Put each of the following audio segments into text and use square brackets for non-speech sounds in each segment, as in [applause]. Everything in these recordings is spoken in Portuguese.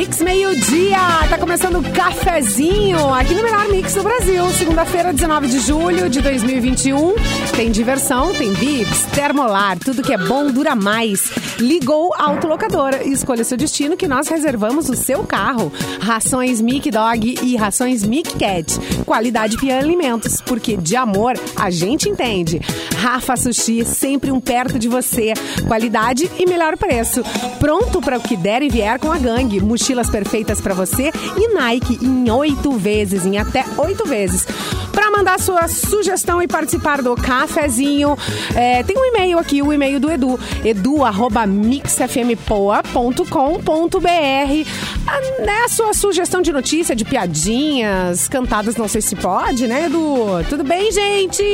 Mix meio-dia, tá começando o cafezinho aqui no melhor mix do Brasil. Segunda-feira, 19 de julho de 2021. Tem diversão, tem bibs, termolar, tudo que é bom dura mais. Ligou a autolocadora e escolha seu destino que nós reservamos o seu carro. Rações Mic Dog e rações Mic Cat. Qualidade Pia Alimentos, porque de amor a gente entende. Rafa Sushi, sempre um perto de você. Qualidade e melhor preço. Pronto para o que der e vier com a gangue. Mochilas perfeitas para você e Nike em oito vezes, em até oito vezes. Para mandar sua sugestão e participar do cafezinho, é, tem um e-mail aqui, o e-mail do Edu, edu@mixfmpoa.com.br. Ah, né, sua sugestão de notícia, de piadinhas, cantadas, não sei se pode, né, Edu? Tudo bem, gente?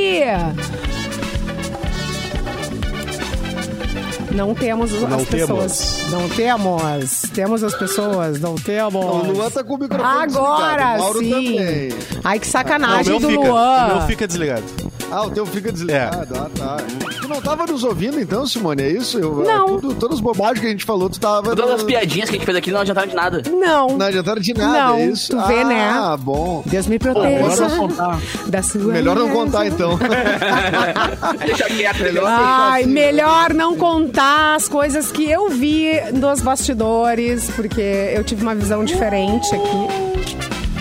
Não temos as Não pessoas. Não temos. Temos as pessoas. Não temos. O Luan tá com o microfone Agora desligado. Mauro sim. também. Ai, que Não, o sacanagem meu do fica. Luan. O meu fica desligado. Ah, o teu fica desligado. Ah, tá. Tu não tava nos ouvindo então, Simone? É isso? Eu, Não. Tudo, todas as bobagens que a gente falou, tu tava... Todas as piadinhas que a gente fez aqui não adiantaram de nada. Não. Não adiantaram de nada, Não, é isso? tu vê, ah, né? Ah, bom. Deus me melhor proteja não contar. da sua Melhor não contar, então. [laughs] Deixa quieto, melhor. Ai, assim, melhor não contar as coisas que eu vi nos bastidores, porque eu tive uma visão diferente aqui.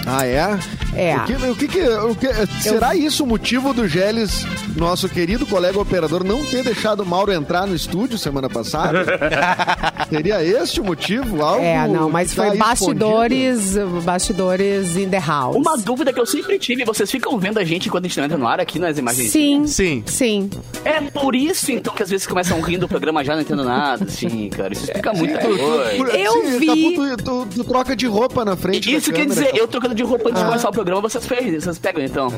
ah, é? É. O que, o que, que- o que- será isso o motivo do Geles, nosso querido colega operador, não ter deixado o Mauro entrar no estúdio semana passada? [laughs] Seria este o motivo? Algo É, não, mas tá foi aí bastidores, bastidores in the house. Uma dúvida que eu sempre tive, vocês ficam vendo a gente quando a gente não entra no ar aqui nas imagens? Sim. Sim. Sim. É por isso, então, que às vezes começam rindo do programa já não entendo nada, assim, cara. Isso fica muito escondido? Por- doido. Eu sim, vi- tá, tu, tu- tu troca de roupa na frente Isso da quer câmera, dizer, cara. eu trocando de roupa antes de começar o programa, vocês, fez, vocês pegam, então.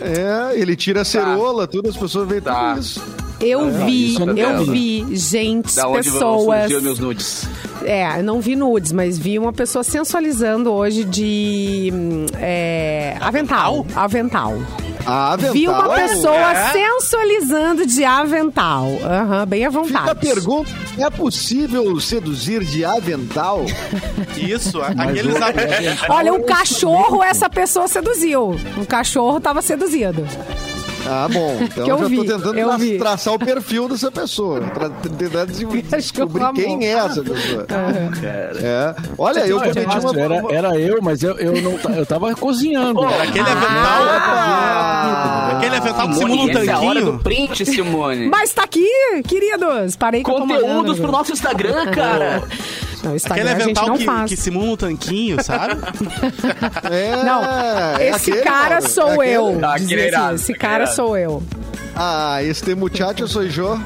É, ele tira a cerola, tudo, as pessoas veem Tá. tudo isso. Eu vi, isso eu eu entendo. vi gente, Da onde pessoas. os meus nudes. É, eu não vi nudes, mas vi uma pessoa sensualizando hoje de hum, é, avental. Avental. A avental. Vi uma pessoa é? sensualizando de avental. Aham, bem à vontade. Fica a pergunta, é possível seduzir de avental? Isso, a- aqueles. Olha, um cachorro essa pessoa seduziu. Um cachorro tava seduzido. Ah, bom. [laughs] Então Que eu já vi, tô tentando tra- vi. traçar o perfil dessa pessoa. Pra tentar des- [laughs] descobrir amor. quem é essa pessoa. [laughs] É. Olha, eu Não, cometi uma... era, era eu, mas eu, eu, não, eu tava cozinhando. Era aquele avental. Aquele avental que simula um Simone, essa é a hora do tanquinho. print, Simone. Mas tá aqui, queridos. Parei que Conteúdos pro nosso Instagram, cara. Não, Aquele avental que, faz. que simula um tanquinho, sabe? [laughs] É, Não, é esse aquele, cara Mauro? sou É eu. aquele? Dizer aquele assim, esse cara irado. sou eu. Ah, este muchacho sou eu.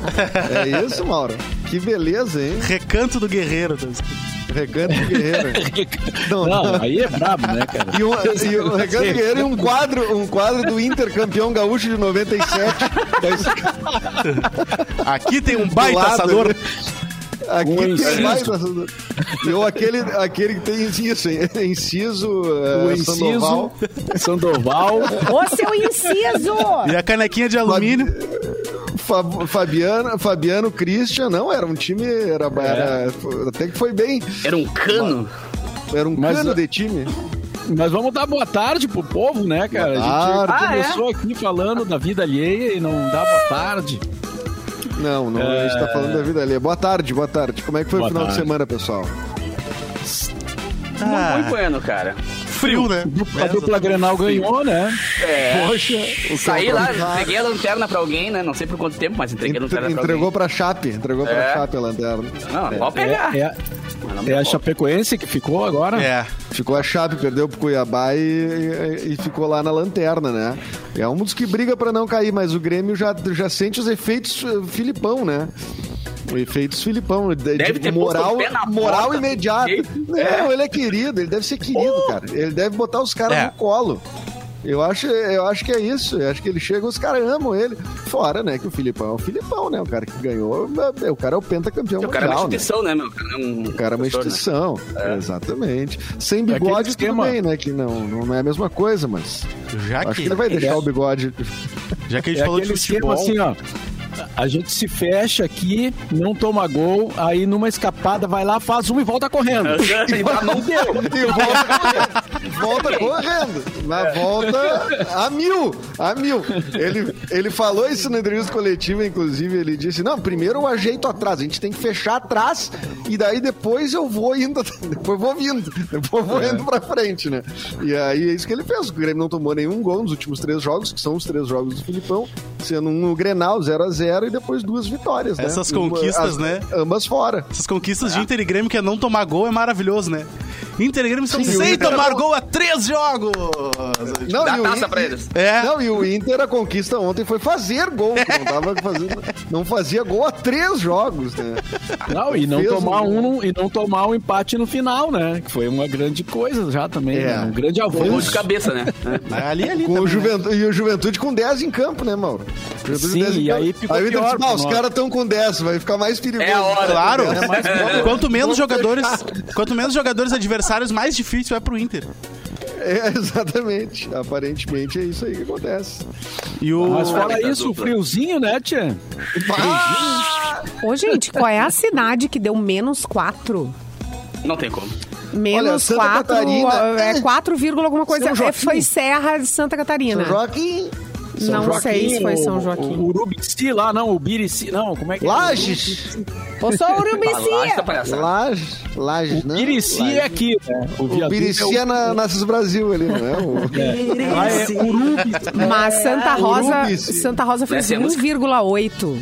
É isso, Mauro? Que beleza, hein? Recanto do Guerreiro. tá Recanto Guerreiro. [laughs] Não, Não, aí é brabo, né, cara? E, um, e o Recanto Guerreiro e um quadro, um quadro do Inter campeão gaúcho de 97. Aqui tem um baita assador. Aqui Um tem mais. E ou aquele, aquele que tem isso, hein? inciso, O uh, inciso, Sandoval. Sandoval. Ô, seu inciso! E a canequinha de alumínio. Fa- Fabiano, Fabiano Christian, não, era um time, era, era- até que foi bem, Era um cano. era um Mas, cano uh, de time. Mas vamos dar boa tarde pro povo, né, cara? Boa a gente tarde. começou aqui falando da vida alheia e não dá boa tarde. Não, não, a gente tá falando da vida ali. Boa tarde, boa tarde. Como é que foi Boa o final de tarde. semana, pessoal? Ah. Muito bueno, cara. Frio, né? A dupla Grenal ganhou, né? É. Poxa, o Saí lá, campo- peguei a lanterna pra alguém, né? Não sei por quanto tempo, mas entreguei a lanterna pra Entregou alguém. pra Chape, entregou pra É. Chape a lanterna. Não, pode pegar. É, é, é a pode. Chapecoense que ficou agora? É. Ficou a Chape, perdeu pro Cuiabá e, e- e ficou lá na lanterna, né? É um dos que briga pra não cair, mas o Grêmio já, já sente os efeitos eh, Filipão, né? Efeitos Filipão. de- Deve de ter moral, o pé na moral porta, imediata. Não, ele é querido, ele deve ser querido, cara. Ele deve botar os caras É. no colo. Eu acho, eu acho que é isso. Eu acho que ele chega, os caras amam ele. Fora, né? Que o Filipão é o Filipão, né? O cara que ganhou, é- o cara é o pentacampeão O cara é uma né? instituição, né, meu? O cara é um O cara é uma professor, né? instituição. Exatamente. Sem aquele bigode, esquema. bem, né? Que não, não é a mesma coisa, mas Já acho que, que ele vai deixar é- o bigode. já que a gente É falou de futebol. esquema assim, ó. A gente se fecha aqui, não toma gol, aí numa escapada vai lá, faz uma e volta correndo. [laughs] não deu. [laughs] E volta, volta correndo. Na volta a mil. A mil. Ele, ele falou isso na entrevista coletiva, inclusive. Ele disse: Não, primeiro eu ajeito atrás. A gente tem que fechar atrás. E daí depois eu vou indo. [laughs] Depois eu vou vindo. Depois eu vou indo pra frente, né? E aí é isso que ele fez. O Grêmio não tomou nenhum gol nos últimos três jogos, que são os três jogos do Filipão, sendo um no Grenal 0x0 e depois duas vitórias, né? Essas Uma- conquistas, as- né? Ambas fora. Essas conquistas de Inter e Grêmio que é não tomar gol é maravilhoso, né? Inter e Grêmio Sim, o sem Inter- tomar gol há três jogos! Não, Dá e o taça pra eles. É. Não, e o Inter, a conquista ontem foi fazer gol. Não, tava fazendo, não fazia gol há três jogos, né? Não, e não Fez tomar um- um, e não tomar um empate no final, né? Que foi uma grande coisa já também, É. né? um grande Gol de avanço. cabeça, né? Ali, ali Com o também, né? Juventude, e o Juventude com 10 em campo, né, Mauro? Juventude Sim, 10 em e aí ficou aí o Inter pior disse, "Ah, os nosso." caras estão com 10, vai ficar mais perigoso. É a hora. Claro. É mais Quanto menos jogadores, quanto menos jogadores adversários, mais difícil é pro Inter. É, [laughs] exatamente. Aparentemente é isso aí que acontece. E o Mas fora Muita isso, o friozinho, né, Tia? Ô, gente, qual é a cidade que deu menos 4? Não tem como. Menos Santa 4, Catarina, é é. 4, vírgula alguma coisa. É, foi Serra de Santa Catarina. São Joaquim, Não sei se foi São o- Joaquim. O Urubici lá, não, o Birici, não, como é que é? Lages. Sou Fala lá, Urubici. essa palhaçada. Lages, Lages, não. Birici Lages. é aqui, né? O viaduto Birici é na Nasces Brasil ali, não é? O... Lá é Urubici. Mas Santa Rosa, Urubici. Santa Rosa fez Essa é a música. 1,8.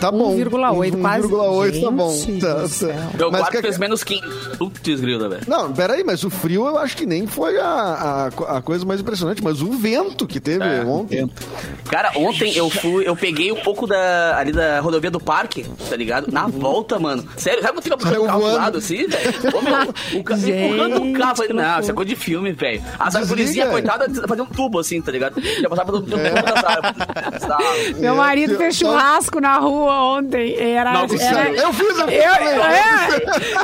Tá bom. 1,8, quase. 1,8 tá bom. Tá, tá. Meu Mas quarto que- fez menos 15. Putz, grila, velho. Não, peraí, mas o frio eu acho que nem foi a, a, a coisa mais impressionante, mas o vento que teve É, ontem. Cara, ontem eu fui, eu peguei um pouco da, ali da rodovia do parque, tá ligado? Na volta, mano. Sério, sabe quando fica puxando o carro do lado assim, velho? O carro empurrando o carro. Falei, não, isso é coisa de filme, velho. As arvorezinhas, coitada, fazia um tubo assim, tá ligado? Já passava pelo É. [laughs] Meu É, marido fez churrasco na rua ontem. Era. Não, era- Eu fiz, eu Eu, é,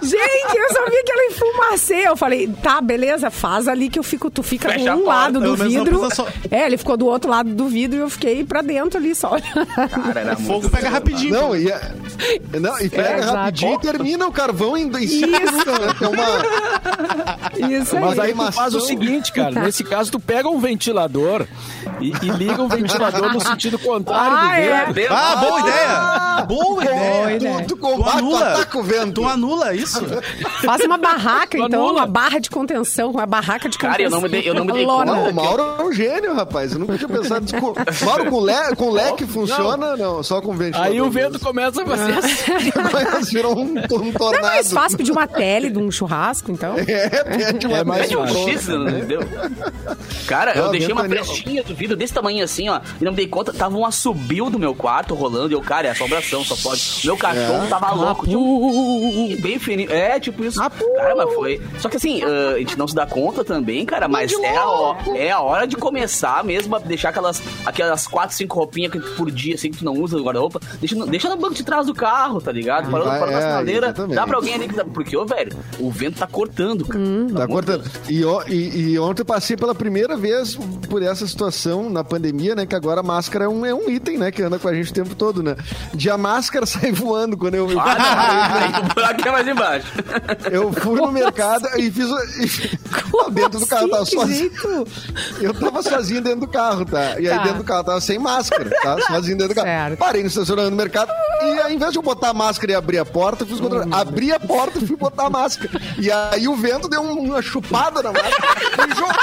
gente, eu só vi aquela enfumaceia. Eu falei, tá, beleza, faz ali que eu fico, tu fica Fecha a um porta, lado do vidro. só- É, ele ficou do outro lado do vidro e eu fiquei pra dentro ali só. Cara, era O fogo pega rapidinho. Não, e, é- não, e pega exato. rapidinho e termina o carvão em, cinco [laughs] Isso. né? Tem uma, Isso aí. Mas aí tu faz o seguinte, cara. Nesse caso, tu pega um ventilador e, e liga um ventilador no sentido contrário Ah, do é. vento. Ah, boa ideia! Boa Boa ideia! tu, tu Tu combate, tu anula, ataca o vento. tu anula isso? Faz uma barraca, então, Anula. uma barra de contenção, uma barraca de contenção. Cara, eu não me dei- eu não me dei conta. Não, o Mauro é um gênio, rapaz. Eu nunca tinha pensado nisso. Com- Mauro, com, le, com leque funciona? Não, só com ventilador. Aí o vento começa a fazer assim. [laughs] Mas virou um, um Não é tornado. mais fácil pedir uma tele de um churrasco, então? É, pede uma É mais É um. X, entendeu? Cara, Não, eu deixei uma frestinha do vidro desse tamanho assim, ó. E não me dei conta, tava um assobio do meu quarto rolando. E eu, cara, é assombração, só pode. Meu cachorro É. tava louco. Tinha um bem fininho. É, tipo isso. Cara, mas foi. Só que assim, ah, a gente não se dá conta também, cara, mas é a, ho- é a hora de começar mesmo a deixar aquelas, aquelas quatro, cinco roupinhas que por dia, assim, que tu não usa no guarda-roupa. Deixa, no- deixa no banco de trás do carro, tá ligado? Parou, Ah, na é, sinaleira, dá pra alguém ali que dá. Porque, ô, velho, o vento tá cortando, cara. Tá cortando. E, e- e ontem eu passei pela primeira vez por essa situação na pandemia, né? Que agora a máscara é um, é um item, né? Que anda com a gente o tempo todo, né? De a máscara [laughs] sai voando quando eu, Ah, não, aí o buraco é mais embaixo. eu fui no mercado e fiz. o- e- [laughs] dentro do carro, eu tava assim? Que sozinho. jeito? Eu tava sozinho dentro do carro, tá? E aí Tá. dentro do carro eu tava sem máscara, tá? Sozinho dentro do carro. Certo. Parei no estacionamento do mercado e ao invés de eu botar a máscara e abrir a porta, eu fiz o contrário. Abri a porta e fui botar a máscara. E aí o vento deu um- uma chupada na máscara. e jogou.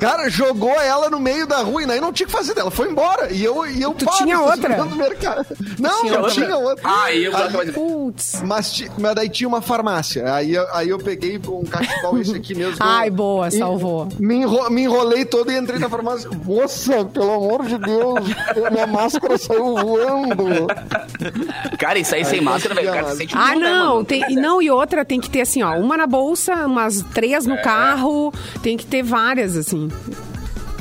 Cara, jogou ela no meio da rua e aí não tinha o que fazer dela. Foi embora. E eu, e eu Tu pá, tinha outra? Não, tinha outra. Aí o buraco é mais embaixo. Putz. Mas, mas daí tinha uma farmácia. Aí, eu- aí eu peguei um cachecol, esse aqui mesmo. [laughs] Ai, Eu- boa, e- salvou. Me, enro- me enrolei todo e entrei na farmácia. Moça, pelo amor de Deus, minha máscara saiu voando. Cara, isso aí sem Aí máscara, velho. O cara sente Ah, né, não, mano? tem, e não, e outra tem que ter assim, ó, uma na bolsa, umas três É. no carro, tem que ter várias, assim.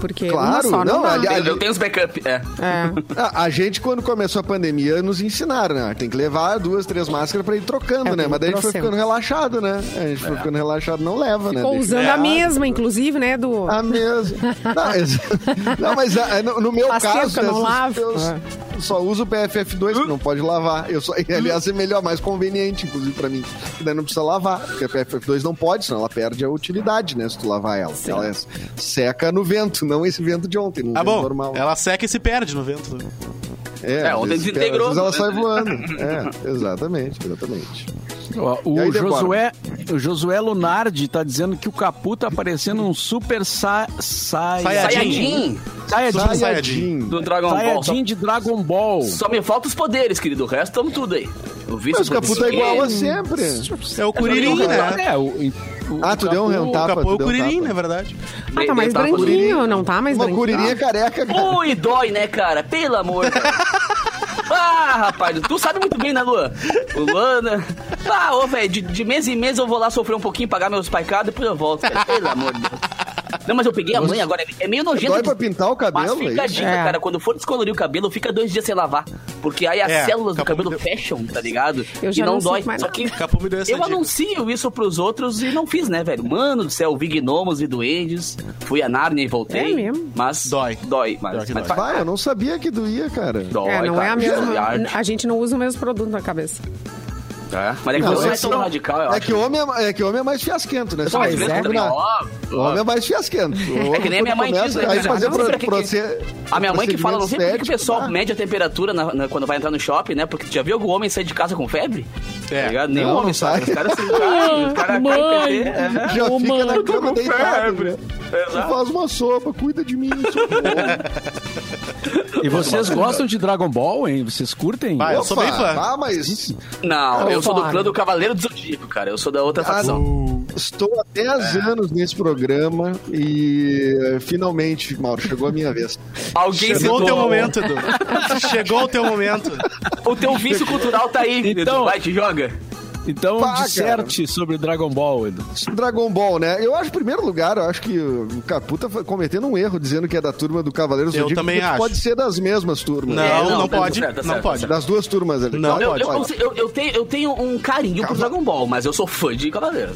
Porque Claro, uma só não, não, dá. ali- Eu, eu tenho os backup, é. É. [laughs] A, a gente, quando começou a pandemia, nos ensinaram, né? Tem que levar duas, três máscaras pra ir trocando, É, né? Mas daí a gente foi ficando relaxado, né? A gente foi ficando relaxado, não leva, né? Ficou usando É. a mesma, inclusive, né, do... A mesma. [laughs] [laughs] Não, mas ah, no, no meu Tá caso, não essas- lava. eu É. só uso o PFF2, que não pode lavar. Eu só, aliás, é melhor, mais conveniente, inclusive, pra mim. Que daí não precisa lavar, porque a PFF2 não pode, senão ela perde a utilidade, né? Se tu lavar ela. Ela é seca no vento, não esse vento de ontem, Ah, bom, normal. ela seca e se perde no vento. né? É, É, ontem desintegrou, ela sai voando. É, exatamente, exatamente. O aí? Josué, o Josué Lunardi tá dizendo que o Capu tá parecendo um super sa sa Saiyajin. Sayajin Saiyajin. Saiyajin. do Dragon Ball. Só, Saiyajin de Dragon Ball. só me faltam os poderes, querido. O resto tamo tudo aí. O Mas o Capu tá igual a sempre. É o Curirim, né? É, o, o Ah, tu deu um Capu- O tapa, capô é o um Curirim, tapa. na verdade. Ah, tá mais branquinho, não tá mais Uma branquinho? curirinha careca, cara. Ui, dói, né, cara? Pelo amor. [laughs] Ah, rapaz, tu sabe muito bem, né, Luan? O Luan, né? Ah, ô, velho, de, de mês em mês eu vou lá sofrer um pouquinho, pagar meus paicados, depois eu volto, cara. Pelo amor de Deus. Não, mas eu peguei a mãe agora, é meio nojento. Dói de- pra pintar o Mas cabelo, fica a é isso? dica, É. cara, quando for descolorir o cabelo, fica dois dias sem lavar. Porque aí as É, células do cabelo deu- fecham, tá ligado? Eu já e não, não dói. mais Só que Capu me deu essa eu dica. anuncio isso pros outros e não fiz, né, velho? Mano do céu, vi gnomos e duendes, fui a Nárnia e voltei. É mesmo? Mas Dói. Dói, mas, mas dói. Vai, eu não sabia que doía, cara. dói, É, não é cara. a mesma. [laughs] A gente não usa o mesmo produto na cabeça. É. Mas é que Não, você é é tão que- radical, eu É acho. que, homem é, é que homem é mais fiasquento, né? Você é. O homem é mais fiasquento. [laughs] É que nem a minha mãe começa, diz, né, Aí cara? fazer Não sei pro, que proce- A minha mãe que fala, não sei por que o pessoal estético, mede a temperatura na- na- quando vai entrar no shopping, né? Porque tu já viu algum homem sair de casa com febre? É. Tá ligado? Nenhum Não, homem não sai. Os caras se [laughs] caem, os caras PT. É. Já fica na cama deitado, né? Exato. Faz uma sopa, cuida de mim. E vocês gostam de Dragon Ball, hein? Vocês curtem? Eu sou bem fã. Ah, mas Não, eu sou do clã do Cavaleiro do Zodíaco, cara. Eu sou da outra facção. estou há 10 anos nesse programa e finalmente, Mauro, chegou a minha vez. [laughs] Alguém Chegou o citou. teu momento, Edu. Chegou o teu momento. [laughs] O teu vício cultural tá aí, Então- então, vai, te joga. Então, Pá, disserte sobre Dragon Ball, Edu. Dragon Ball, né? Eu acho, em primeiro lugar, eu acho que o Capu tá cometendo um erro dizendo que é da turma do Cavaleiros do Eu Zodíaco, também acho. Pode ser das mesmas turmas. Não, É, não, não, tá pode. certo, tá não certo, pode. tá Das duas turmas ali. Não, Claro, Eu, pode, eu, eu, eu tenho, eu tenho um carinho pro Dragon Ball, mas eu sou fã de Cavaleiro.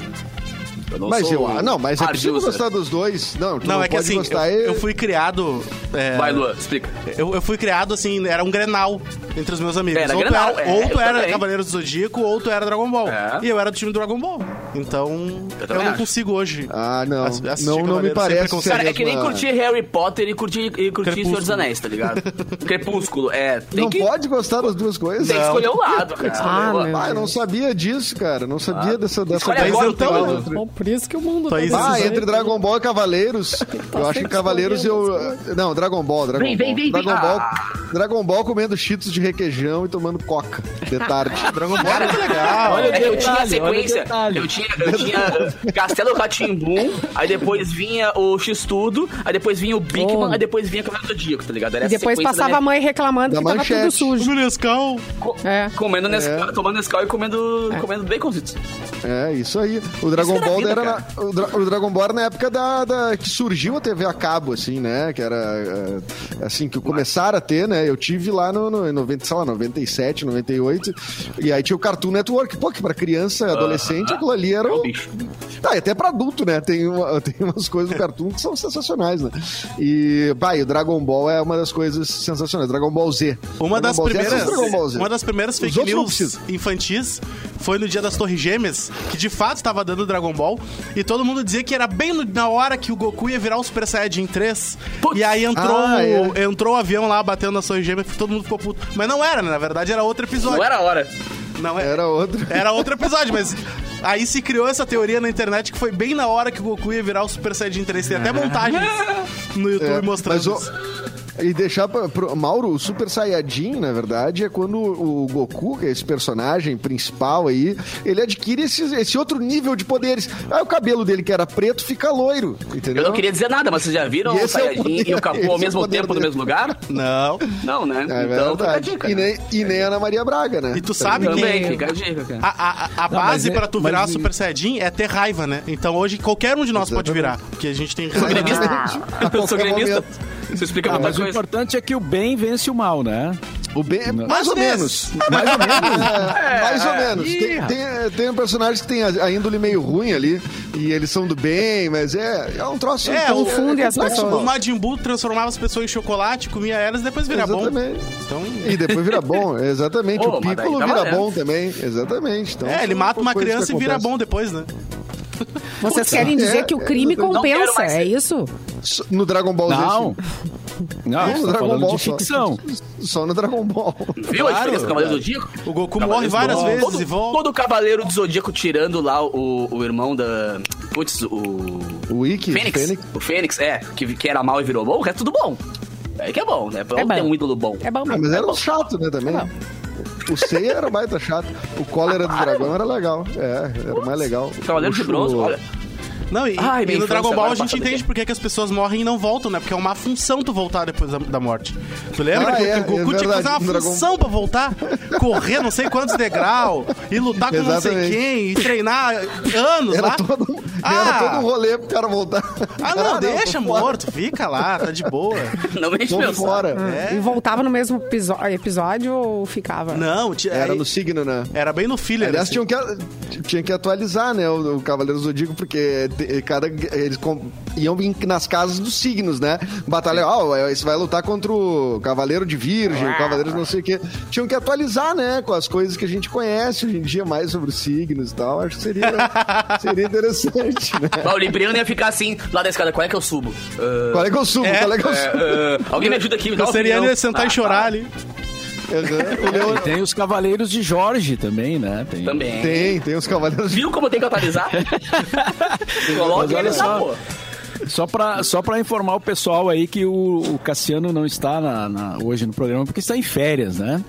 Eu não Mas sou eu, não, mas é possível gostar dos dois. Não, tu Não, não, é que assim, eu, eu fui criado. É, Vai, Luan, explica. Eu, eu fui criado assim, era um grenal entre os meus amigos. Era ou Grenal, tu era, é, ou tu eu era. Cavaleiros do Zodíaco, ou tu era Dragon Ball. É. E eu era do time do Dragon Ball. Então, eu, também não acho. consigo hoje. Ah, não. Não, não me parece Cara, é que nem mesma- curtir Harry Potter e curtir, e curtir. Senhor dos Anéis, tá ligado? [laughs] Crepúsculo, é. Tem Não que, pode gostar das duas coisas. tem que escolher o lado, cara. Ah. Ah, eu não sabia disso, cara. Não sabia dessa, dessa Escolhe Mas agora então, entre- Bom, por isso que o mundo tá Ah, entre. Dragon Ball e Cavaleiros, eu acho que Cavaleiros eu. Não, Dragon Ball, Dragon Vem, Ball. vem, vem, vem. Dragon Ball. Ah. Dragon Ball comendo cheetos de requeijão e tomando coca de tarde. [laughs] Dragon Ball era legal. Olha É eu tinha a sequência. Eu tinha, eu tinha Castelo Ratimbum, aí depois vinha o X-Tudo, aí depois vinha o Big Man, Oh. aí depois vinha o Cavaleiro do Zodíaco, tá ligado? Era E depois passava a mãe reclamando Da que tava manchete. tudo sujo. O Nescau. Co- É. Comendo Nescau, tomando Nescau e comendo, comendo baconzitos. É, isso aí. O Dragon Isso era Ball vida, era na, o, Dra- o Dragon Ball era na época da, da- que surgiu a TV a cabo, assim, né? Que era é, assim, que começaram a ter, né? Eu tive lá no, no em 90, sei lá, 97, 98. E aí tinha o Cartoon Network. Pô, que pra criança, adolescente, aquilo ali era É o. Tá, e até pra adulto, né? Tem, uma- [laughs] tem umas coisas do Cartoon que são sensacionais, né? E, vai, o Dragon Ball é uma das coisas sensacionais. Dragon Ball Z. Uma Dragon das, Ball Z, primeiras, assiste Dragon Ball Z. uma das primeiras fake news infantis foi no dia das Torres Gêmeas, que de fato estava dando Dragon Ball, e todo mundo dizia que era bem na hora que o Goku ia virar o Super Saiyajin 3. Putz. E aí entrou, Ah, é. entrou o avião lá batendo nas Torres Gêmeas, todo mundo ficou puto. Mas não era, né? Na verdade era outro episódio. Não era a hora. Não é- Era outro. [laughs] Era outro episódio, mas aí se criou essa teoria na internet que foi bem na hora que o Goku ia virar o Super Saiyajin 3. Tem até montagens [laughs] no YouTube É, mostrando mas o- isso. E deixar pra, pro Mauro, o Super Saiyajin, na verdade, é quando o Goku, que é esse personagem principal aí, ele adquire esse, esse outro nível de poderes. Aí o cabelo dele, que era preto, fica loiro, entendeu? Eu não queria dizer nada, mas vocês já viram E o esse é o Saiyajin poder- e o é ao o mesmo poder tempo no dele. mesmo lugar? Não. Não, né? É então fica a verdade. dica. E nem, e nem a Ana Maria Braga, né? E tu sabe Também, que fica a dica, cara. a, a, a Não, base mas é- pra tu mas virar e- Super Saiyajin é ter raiva, né? Então hoje qualquer um de nós pode virar. Porque a gente tem raiva. Gremista. [laughs] A Eu sou gremista. momento. Isso explica Ah, muita mas o coisa. importante é que o bem vence o mal, né? O bem, mais, Mais ou ou menos. Mais ou menos. [laughs] É, mais ou menos. Tem, tem, tem personagens que tem a, a índole meio ruim ali, e eles são do bem, mas é, é um troço. É, um- confunde as complexo, pessoas. O. Majin Buu transformava as pessoas em chocolate, comia elas e depois vira bom. Exatamente. Então, E depois vira bom, [laughs] exatamente. Ô, o Piccolo vira valendo. bom também, exatamente. Então, é, ele mata uma criança e vira bom depois, né? Vocês querem dizer É, que o é, crime não compensa, é isso? No Dragon Ball Z, Não. Não, no Dragon Ball de só. ficção. Só no Dragon Ball. Viu a diferença do Cavaleiro do Zodíaco? O Goku Cavaleiro morre várias vezes todo, e volta. Todo Cavaleiro do Zodíaco tirando lá o, o irmão da... Putz, o... O Ikki, Fênix. Fênix. O Fênix, é. Que, que era mal e virou bom, o resto tudo bom. É que é bom, né? Vamos bom. ter um ídolo bom. É bom Ah, mesmo. mas era um chato, né, também. O Seiya era baita chato. O Cólera do Dragão era legal. É, era mais legal. Cavaleiro O de Bronze, o- olha. Não, e, Ai, e no Dragon Ball a gente entende daqui. por que as pessoas morrem e não voltam, né? Porque é uma função tu voltar depois da, da morte. Tu lembra Ah, que é, o Goku é tinha que fazer uma Dragon- função pra voltar? [laughs] Correr não sei quantos degraus e lutar com não sei Exatamente. quem e treinar anos Era lá. todo, Ah! era todo um rolê pro cara voltar. Ah, não, deixa tô fora. morto, fica lá, tá de boa. [laughs] Não me enche fora. É. E voltava no mesmo episódio ou ficava? Não, tinha- Era aí- no signo, né? era bem no filler. Aliás, assim. tinham que, tinha que atualizar, né, o, o Cavaleiro do Zodíaco, porque cada, eles com- iam vir nas casas dos signos, né? Batalha, ó, esse vai lutar contra o Cavaleiro de Virgem, o Cavaleiro de não sei o quê. Tinham que atualizar, né, com as coisas que a gente conhece hoje em dia, mais sobre os signos e tal. Acho que seria, [laughs] seria interessante, né? O Libriano ia ficar assim, lá da escada, qual é que eu subo? Ah, Qual é que eu subo? É, Qual é que eu é, subo? ah, alguém me ajuda aqui, me dá Seriano ia sentar Ah, e chorar para. ali. Uhum. E tem os Cavaleiros de Jorge também, né? Tem. Também. Tem, tem os Cavaleiros de Viu como tem que atualizar? [laughs] Eles lá, só. pô. Só pra, só pra informar o pessoal aí que o, o Cassiano não está na- na- hoje no programa porque está em férias, né?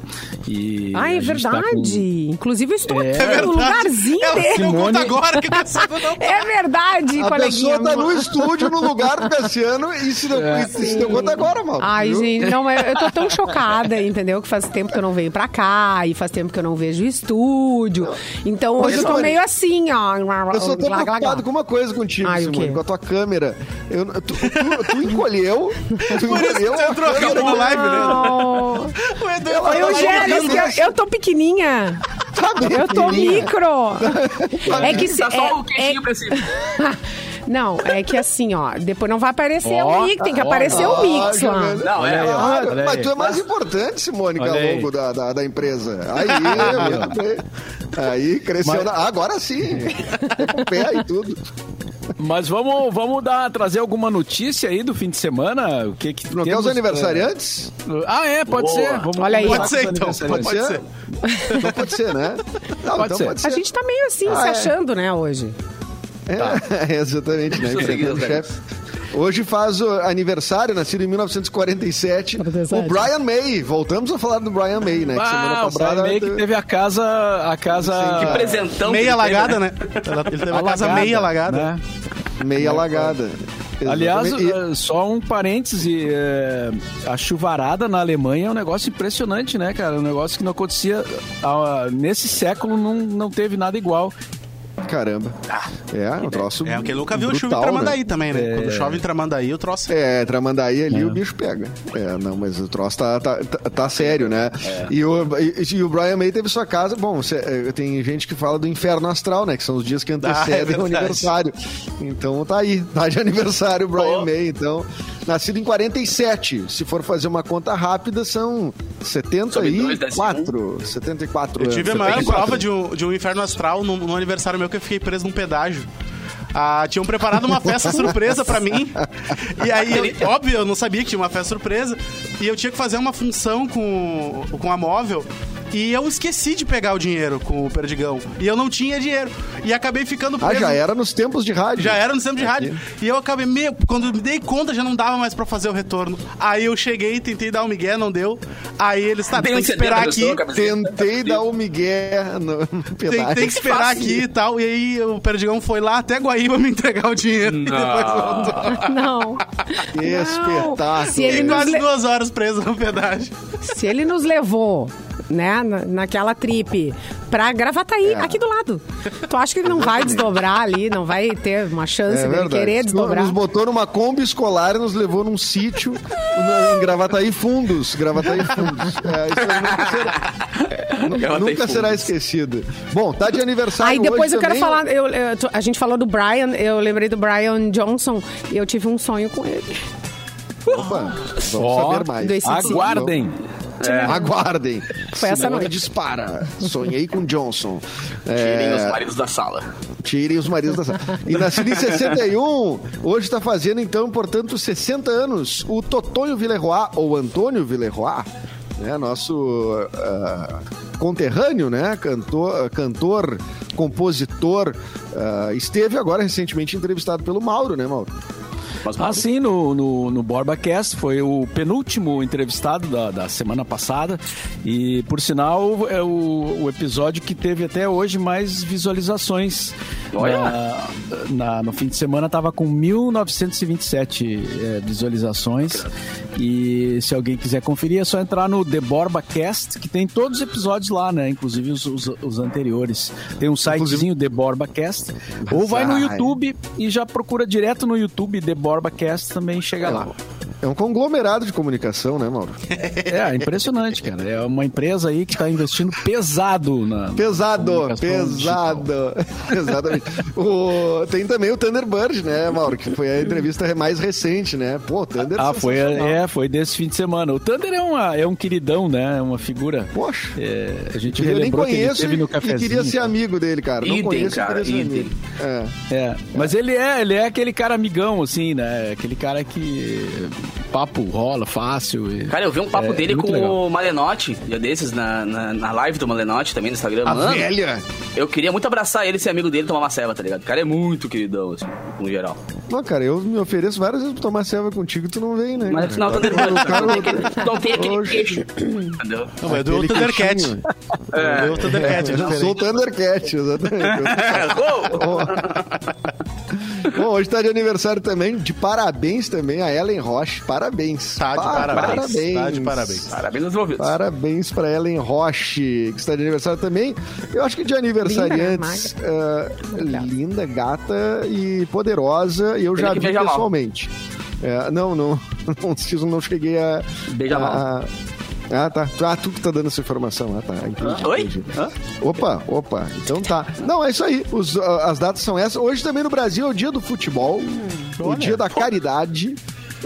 E Ah, é a gente tá verdade. Inclusive, eu estou É. aqui É no verdade. lugarzinho Ela dele. se deu conta Simone- agora que a pessoa não tá. [laughs] É verdade, A coleguinha. pessoa tá no estúdio, no lugar do Cassiano, e se deu, e se deu conta agora, mal. Ai, viu? gente, não, eu eu tô tão chocada, entendeu? Que faz tempo que eu não venho pra cá e faz tempo que eu não vejo o estúdio. Então hoje eu tô Simone, meio assim, ó. Eu só tô glá. preocupado com uma coisa contigo, Ai, o Simone, com a tua câmera. Eu, tu, tu, tu encolheu, tu Por isso que encolheu a entrou câmera. acabou a live, né? Não. O Edu tá jogando que eu, eu tô pequenininha. Tá bem Eu tô pequenininha. micro. É que se, Tá só é- o queixinho pra cima. [laughs] Não, é que assim, ó, depois não vai aparecer Ó, o mix, tem que ó, aparecer Ah, o mix lá. Não, é. Claro, mas aí. tu é mais importante, é aí. logo da, da, da empresa. Aí. [laughs] [laughs] Aí cresceu. Mas- na- Agora sim. Com o pé e tudo. Mas vamos, vamos dar, trazer alguma notícia aí do fim de semana? O que que Não quer temos, os aniversariantes? eh, Ah, é, pode Boa. ser. Vamos Olha aí. começar Pode ser, então. Pode ser? ser. Não pode ser, né? Não, Pode então ser. pode ser. A gente tá meio assim, Ah, se é. achando, né, hoje. É, [laughs] exatamente, né? O chefe. Hoje faz o aniversário, nascido em 1947, o Brian May. Voltamos a falar do Brian May, né? Que semana Ah, o Brian passada. May que teve a casa... A casa... Que presentão. Meia alagada, né? Ela- Ele teve a casa meia alagada. né? Meia alagada. Aliás, Exatamente. eh, só um parêntese, eh, a chuvarada na Alemanha é um negócio impressionante, né, cara? Um negócio que não acontecia ah, nesse século, não, não teve nada igual. Caramba. É, um troço. É, porque ele nunca viu chuva em brutal, Tramandaí né? também, né? É. Quando chove em Tramandaí, o troço... É, Tramandaí ali É. o bicho pega. É, não, mas o troço tá, tá, tá, tá sério, né? E, o, e, e o Brian May teve sua casa. Bom, cê- é, tem gente que fala do inferno astral, né? Que são os dias que [laughs] antecedem o verdade. aniversário. Então tá aí, tá de aniversário o Brian Oh. May. Então, nascido em 47. Se for fazer uma conta rápida, são Sobe dois, desce 74. 74 Eu tive a anos. maior 74. prova de um, de um inferno astral no, no aniversário meu que eu fiquei preso num pedágio. Ah, tinham preparado uma festa surpresa pra mim. E aí, eu- óbvio, eu não sabia que tinha uma festa surpresa. E eu tinha que fazer uma função com, com a móvel. E eu esqueci de pegar o dinheiro com o Perdigão. E eu não tinha dinheiro. E acabei ficando Ah, preso. já era nos tempos de rádio. Já era no centro de rádio. E eu acabei meio. Quando me dei conta, já não dava mais pra fazer o retorno. Aí eu cheguei, tentei dar um migué, não deu. Aí eles, tá, tem um que esperar aqui. Tentei dar o migué no [laughs] Tem, tem que esperar aqui e tal. E aí o Perdigão foi lá até Guaíba me entregar o dinheiro. E depois voltou. [laughs] Não. Que espetáculo. Se ele Fiquei nos quase duas horas preso no pedágio. Se ele nos levou, né, na- naquela trip pra Gravataí, É. aqui do lado. Tu acha que ele não vai desdobrar ali, não vai ter uma chance É dele verdade. querer desdobrar? Nos botou numa Kombi escolar e nos levou num sítio em Gravataí Fundos. Gravataí Fundos. É, isso [laughs] aí nunca será, nunca será esquecido. Bom, tá de aniversário Aí depois hoje eu quero também. falar, eu- eu- tu- a gente falou do Brian, eu lembrei do Brian Johnson e eu tive um sonho com ele. Opa, vamos Ó, saber mais. do AC/DC. Aguardem. Aguardem. Foi essa noite. dispara. Sonhei com Johnson. [laughs] Tirem É, os maridos da sala. Tirem os maridos da sala. E nascido em 61, hoje está fazendo, então, portanto, 60 anos, o Totonho Villeroy, ou Antônio Villeroy, né, nosso ah, conterrâneo, né, cantor, cantor compositor, ah, esteve agora recentemente entrevistado pelo Mauro, né, Mauro? Mas, Ah, sim, no, no, no BorbaCast, foi o penúltimo entrevistado da, da semana passada. E, por sinal, é o, o episódio que teve até hoje mais visualizações. Olha! Na- na- no fim de semana estava com 1.927 é, visualizações. E se alguém quiser conferir, é só entrar no The BorbaCast, que tem todos os episódios lá, né? Inclusive os, os, os anteriores. Tem um sitezinho The BorbaCast. Ou vai no. YouTube e já procura direto no YouTube The BorbaCast também chega lá. É um conglomerado de comunicação, né, Mauro? É, impressionante, cara. É uma empresa aí que está investindo pesado na. Pesado, digital. pesado. [laughs] Exatamente. O- tem também o Thunderbird, né, Mauro? Que foi a entrevista mais recente, né? Pô, o Thunder Ah, foi, é, foi desse fim de semana. O Thunder é, uma, é um queridão, né? É uma figura. Poxa. É, a gente Eu nem relembrou que ele conheço no e cafezinho. queria ser amigo dele, cara. Não Idem, conheço cara, idem. É. É, mas ele é, ele é aquele cara amigão, assim, né? Aquele cara que papo rola fácil. E... Cara, eu vi um papo É, dele muito com legal. o Malenotti, dia desses, na, na, na live do Malenotti também no Instagram. A Mano, velha. eu queria muito abraçar ele, ser amigo dele, tomar uma ceva, tá ligado? O cara é muito queridão, assim, no geral. Não, cara, eu me ofereço várias vezes pra tomar selva contigo, tu não vem, né? Mas cara? afinal, tá nervoso, O cara- não tem aquele, não tem aquele queixo. Entendeu? Não, mas do Aquele Thundercat. queixinho. É. Do Thundercat, é Eu sou o Thundercat, exatamente. [laughs] [laughs] Bom, hoje tá de aniversário também, de parabéns também a Ellen Roche. Parabéns. Tá de Pa- parabéns. Tá de parabéns. Parabéns aos envolvidos. Parabéns pra Ellen Roche, que está de aniversário também. Eu acho que de aniversariantes. ah, linda, gata e poderosa. E eu já vi pessoalmente. É, não, [laughs] não, não, não cheguei a. Beija a- mal. Ah, tá. Ah, tu que tá dando essa informação. Ah, tá. Entendi, Oi? entendi. Hã? Opa, opa. Então tá. Não, é isso aí. Os, ah, as datas são essas. Hoje também no Brasil é o dia do futebol, o dia da caridade.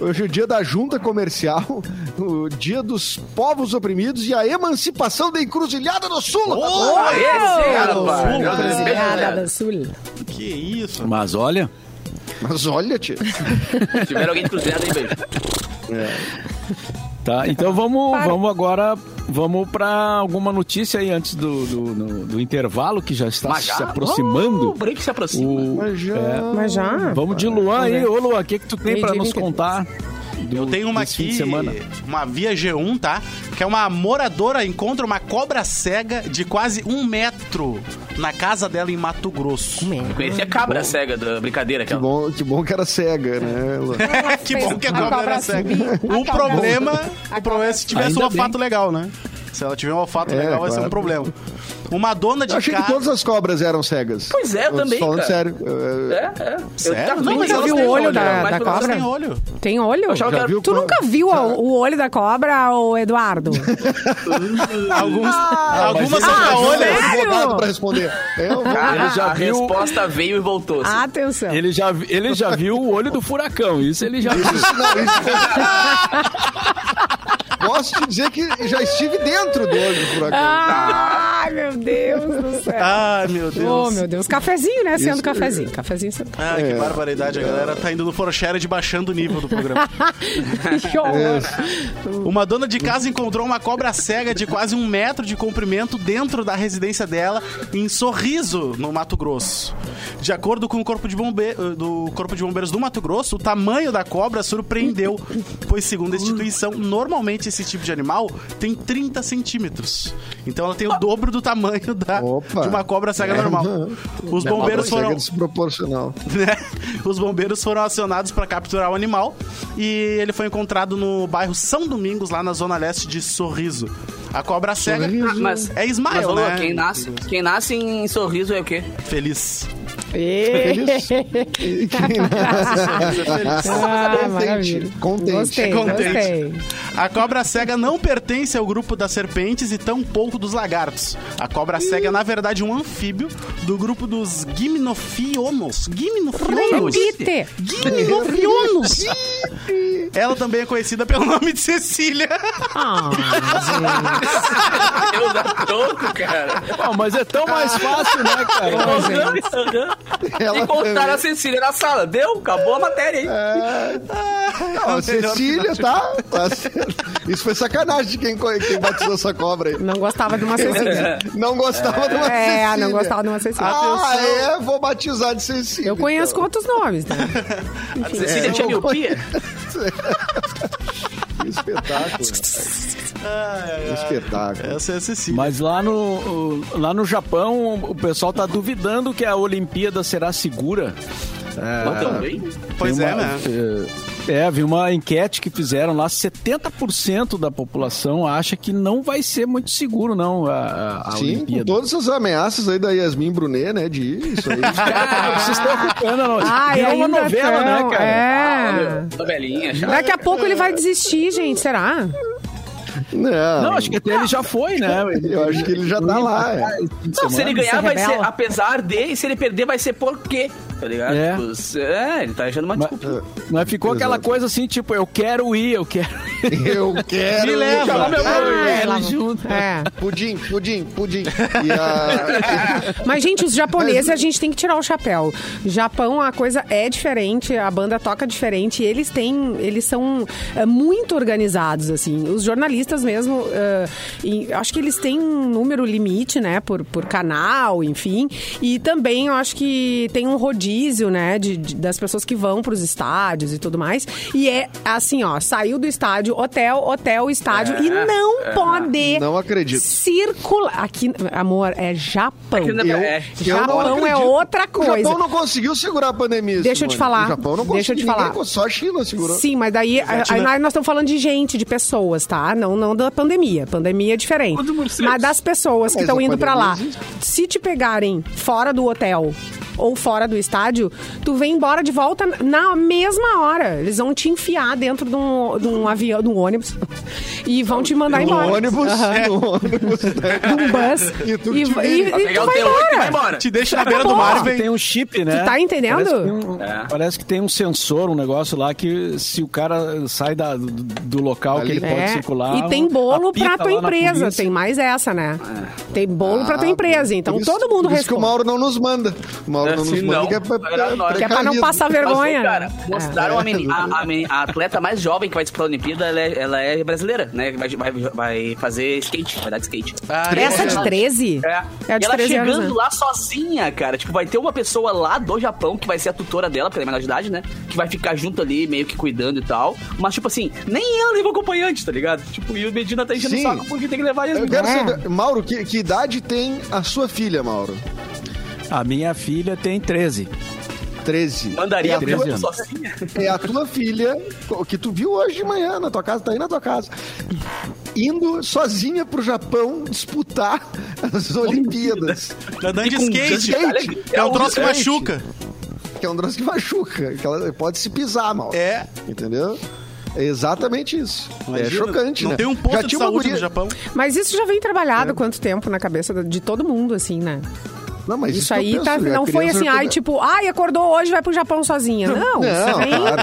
Hoje é o dia da junta comercial, [laughs] o dia dos povos oprimidos e a emancipação da encruzilhada do Sul. Oh, esse, rapaz. Sul, Encruzilhada do Sul. Que isso? Mas olha, Mas olha, tia. Se [laughs] tiver alguém de cruzilhada aí, beijo. Tá. Então vamos, vamos agora. Vamos para alguma notícia aí antes do, do, do- do intervalo que já está Mas já? se aproximando. Oh, o break se aproxima. O- Mas já. é, Mas já? vamos de Luan aí. Ô, Luan, o que, que tu tem para nos 23. contar? Do- Eu tenho uma aqui, de semana? uma Via G1, tá? Que é uma moradora encontra uma cobra cega de quase um metro na casa dela em Mato Grosso. Eu conheci a cabra cega da brincadeira Que aquela. bom, que bom que era cega, né? [laughs] Que bom que a A cobra cobra era cega. O problema, cobra- o problema é se tivesse Ainda um olfato legal, né? Se ela tiver um olfato É, legal, vai ser claro. um problema. Uma dona de Eu achei que todas as cobras eram cegas. Pois é, eu também, Falando cara. sério. É, é. Sério? Eu Não, mas viu têm o olho da, da cobra? Tem olho. Tem olho? Eu Já era- Tu nunca viu a- o olho da cobra, o Eduardo? [laughs] Alguns, Ah, algumas mas são Ah, advogado pra responder. Eu vou- Cara, Ele já a viu- resposta veio e voltou. assim. Atenção. Ele já, vi- ele já viu o olho do furacão, isso ele já viu. Não, isso- [laughs] Posso te dizer que já estive dentro do olho do furacão. Ah, Ai, meu Deus do céu. Ai, meu Deus. Oh, meu Deus. Cafezinho, né? Sendo Isso- cafezinho. Cafezinho sendo Ah, que barbaridade. A galera tá indo no Forshare baixando o nível do programa. [laughs] Que horror. Uma dona de casa encontrou uma cobra cega de quase um metro de comprimento dentro da residência dela, em Sorriso, no Mato Grosso. De acordo com o Corpo de, Bombe- do Corpo de Bombeiros do Mato Grosso, o tamanho da cobra surpreendeu, pois, segundo a instituição, normalmente esse tipo de animal tem 30 centímetros. Então ela tem o dobro do tamanho da, Opa. de uma cobra cega normal. Os bombeiros Cega foram desproporcional. [laughs] né? Os bombeiros foram acionados para capturar o animal e ele foi encontrado no bairro São Domingos, lá na zona leste de Sorriso. A cobra cega Sorriso. Mas, é Ismael, mas, né? quem, nasce, quem nasce em sorriso é o quê? Feliz. Feliz. Ah. Contente. Gostei, Contente. gostei. A cobra cega não pertence ao grupo das serpentes e tampouco dos lagartos. A cobra cega é, na verdade, um anfíbio do grupo dos gimnofionos. Gimnofionos? Repite. Gimnofionos. Ela também é conhecida pelo nome de Cecília. Ah, Eu da toco, cara. Pô, mas é tão mais fácil, né, cara? Ela e contaram também. a Cecília na sala. Deu? Acabou a matéria, hein? Não, a Cecília, tá? Isso foi sacanagem de quem, quem batizou essa cobra aí. não gostava de uma Cecília. [laughs] Não gostava de uma É, Cecília. não gostava de uma Cecília. Ah, é? Vou batizar de Cecília. Eu conheço com então. outros nomes, né? [laughs] A Cecília tinha miopia? [laughs] Que espetáculo. Que espetáculo. Essa é a Cecília. Mas lá no, lá no Japão, o pessoal tá duvidando que a Olimpíada será segura. Não também? Pois é, uma- né? É, é, vi uma enquete que fizeram lá, 70% da população acha que não vai ser muito seguro, não, a, a- Sim, com Olimpíada. todas essas ameaças aí da Yasmin Brunet, né? De ir, isso aí. Ah, [laughs] vocês estão ocupando a no... Ai, Virou uma novela, tão, né, cara? É. Novelinha, chata. Daqui a pouco ele vai desistir, gente, será? Não, Não, acho que até ele já foi, né? [laughs] Eu acho que ele já tá lá. é. Não, se ele ganhar, Se vai ser apesar de, e se ele perder, vai ser por quê? Tá ligado? É. Tipo, é, ele tá achando uma Mas, desculpa. mas ficou aquela Exato. coisa assim, tipo, eu quero ir, eu quero [laughs] Eu quero. Me leva. chamar meu Ah, ela- junto. É. Pudim, pudim, pudim. E a... [laughs] Mas, gente, os japoneses, a gente tem que tirar o chapéu. Japão, a coisa é diferente, a banda toca diferente. Eles têm, eles são é, muito organizados, assim. Os jornalistas mesmo, é, e acho que eles têm um número limite, né, por, por canal, enfim. E também eu acho que tem um rodízio, né, de, de- das pessoas que vão para os estádios e tudo mais. E é assim, ó, saiu do estádio, hotel, hotel, estádio, e não pode Não acredito. circular. Aqui, amor, é Japão. Aqui na- Eu, É. eu não Japão é outra O coisa. Japão não conseguiu segurar a pandemia. Deixa eu te falar. O Japão não Deixa eu te falar. Só a China segurou. Sim, mas daí a- aí nós estamos falando de gente, de pessoas, tá? Não, não da pandemia. Pandemia é diferente. Mas das pessoas que Mas estão a indo pra lá. existe. Se te pegarem fora do hotel ou fora do estádio, tu vem embora de volta na mesma hora. Eles vão te enfiar dentro de um, de um avião, de um ônibus e vão te mandar No embora. ônibus, Aham. no ônibus. né? [laughs] De um bus. E tu e, te e- e tu vai T8 e vai embora. embora. Te deixa na beira do mar vem. tem um chip, né? Tu tá entendendo? Parece que, tem um, É. parece que tem um sensor, um negócio lá que se o cara sai da- do, do local Ali. que ele pode É, circular. E tem bolo pra tua empresa, tem mais essa, né? Tem bolo pra tua Ah, empresa, então isso- todo mundo por isso que o responde. Mauro não nos manda. O Mauro não Assim, nos manda não. que é pra, nós. Que é pra não passar vergonha. Mas, cara, né? mostraram a, meni- a- a atleta mais jovem que vai disputar a Olimpíada, ela é, ela é brasileira, né? Vai, vai, vai fazer skate, vai dar de skate. Ah, É. Essa de 13? É. É a de e ela 13 anos, chegando né? lá sozinha, cara. Tipo, vai ter uma pessoa lá do Japão que vai ser a tutora dela, porque ela é menor de idade, né? Que vai ficar junto ali, meio que cuidando e tal. Mas, tipo assim, nem ela levou acompanhante, tá ligado? Tipo, e o Medina tá enchendo o Sim. saco porque tem que levar eles. Eu quero É. saber, Mauro, que, que idade tem a sua filha, Mauro? A minha filha tem 13. 13. Mandaria é a a, 13 tua, anos. sozinha. é a tua filha, que tu viu hoje de manhã na tua casa, tá aí na tua casa, indo sozinha pro Japão disputar as Olimpíadas. Andando de com skate. skate. É um troço que machuca. Que é um troço que machuca, que ela pode se pisar, Mauro. É. Entendeu? É exatamente isso. é Imagina, chocante, Não né? tem um posto Já de saúde guria- no Japão. Mas isso já vem trabalhado há quanto tempo na cabeça de todo mundo, assim, né? Não, mas isso isso aí penso, tá, não foi assim, ai, tipo, ai, acordou hoje, vai pro Japão sozinha. Não, Não, isso aí claro.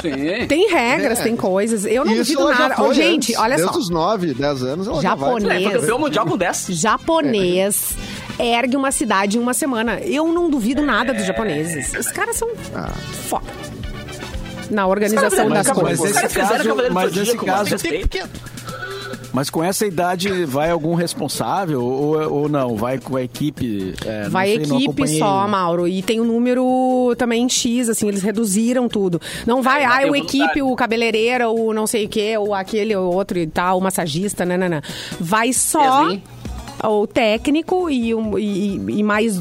Sim. tem regras, É. tem coisas. Eu não Isso duvido nada. foi Ô, gente, antes, olha só. Desde os 9, 10 anos ela já vai. Japonês. É, foi mundial com 10. Japonês ergue uma cidade em uma semana. Eu não duvido nada dos japoneses. Os caras são Ah. foda. Na organização Mas- das mas coisas. Caras Nesse caso- mas nesse caso- respeito. Mas com essa idade vai algum responsável ou, ou não? Vai com a equipe? É, não Vai sei, equipe só, Mauro. E tem um número também X, assim, eles reduziram tudo. Não vai, ah, o equipe, o cabeleireiro, o não sei o quê, ou aquele, ou outro e tal, o massagista, não, não, não. Vai só? O técnico e, um- e, e mais,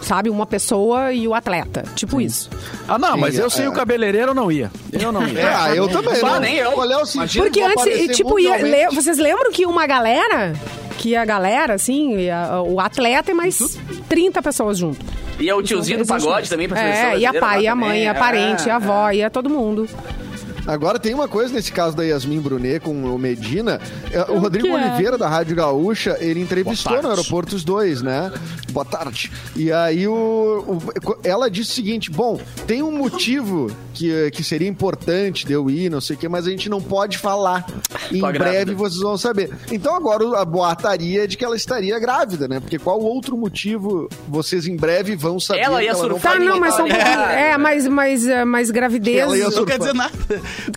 sabe, uma pessoa e o atleta. Tipo isso. Ah, não, mas Sim, eu sei é. o cabeleireiro não ia. Eu não É, ia. [laughs] ah, eu também. Ah, não. nem eu. Qual é o sentido? Porque Vou antes, tipo, ia, le- vocês lembram que uma galera, que a galera, assim, e a- o atleta e mais 30 pessoas junto. E é o tiozinho do pagode também pra É, e a pai, e a mãe, e a É, parente, e a é. avó, e a todo mundo. Agora tem uma coisa nesse caso da Yasmin Brunet com o Medina. É, O Rodrigo que é? Oliveira, da Rádio Gaúcha, ele entrevistou no aeroporto os dois, né? Boa tarde. E aí o, o- ela disse o seguinte: bom, tem um motivo que, que seria importante de eu ir, não sei o quê, mas a gente não pode falar. Em Tô breve grávida. vocês vão saber. Então agora a boataria é de que ela estaria grávida, né? Porque qual outro motivo vocês em breve vão saber? Ela ia não surfar Tá, pode não, mas só um pouquinho. É, mas, mas, eh, mas gravidez. Ela ia Não quer dizer nada.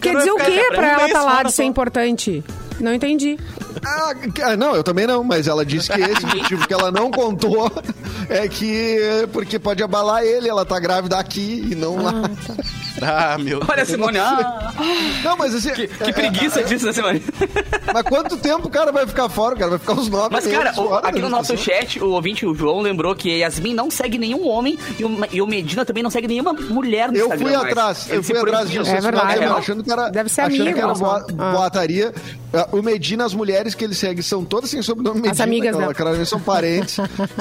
Quer dizer o quê pra ela estar lá fora de ser importante? Não entendi. Ah, ah, não, eu também não, mas ela disse que esse motivo que ela não contou é que porque pode abalar ele, ela tá grávida aqui e não lá. Ah, meu Deus. Olha a Simone, ah, Não, mas assim. que, que preguiça disso, né, Simone? Mas quanto tempo o cara vai ficar fora? O cara vai ficar uns nove Mas, cara, o- aqui no nosso gestação. chat, o ouvinte, o João, lembrou que Yasmin não segue nenhum homem e o, e o Medina também não segue nenhuma mulher no Eu Instagram. fui atrás, eu fui atrás disso. É verdade. achando que era, Deve ser achando amigo, que era Ah. boataria. Ah, O Medina, as mulheres que ele segue são todas sem sobrenome Medina. amigas que ela- dela. claramente são parentes.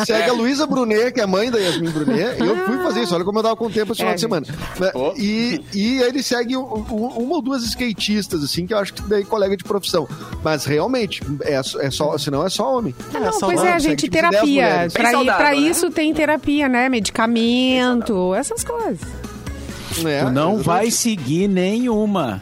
segue a Luísa Brunet, que é a mãe da Yasmin Brunet. E eu fui fazer isso, olha como eu dava com tempo esse É, final de semana. Né? Oh. E, e ele segue um- um- uma ou duas skatistas, assim, que eu acho que daí colega de profissão. Mas realmente, é, só- é só, senão é só homem. Não, só pois não, é, segue gente, tipo de dez terapia. mulheres. Pra, saudável, pra né? isso tem terapia, né? Medicamento, essas coisas. É, Tu não exatamente. vai seguir nenhuma.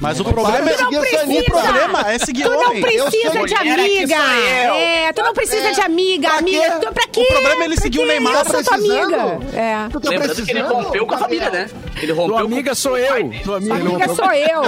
Mas o problema de é. seguir O problema é seguir Tu não homem. precisa sei. de Mulher aqui amiga. sou eu. É, tu não precisa de amiga, Pra amiga. quê? Tu, pra quê? O problema é ele seguir o? Neymar Eu sou tua amiga. É. Tu tá Lembrando que ele rompeu com a família, né? Ele rompeu [laughs] Tua amiga sou eu. Tua amiga, amiga sou eu,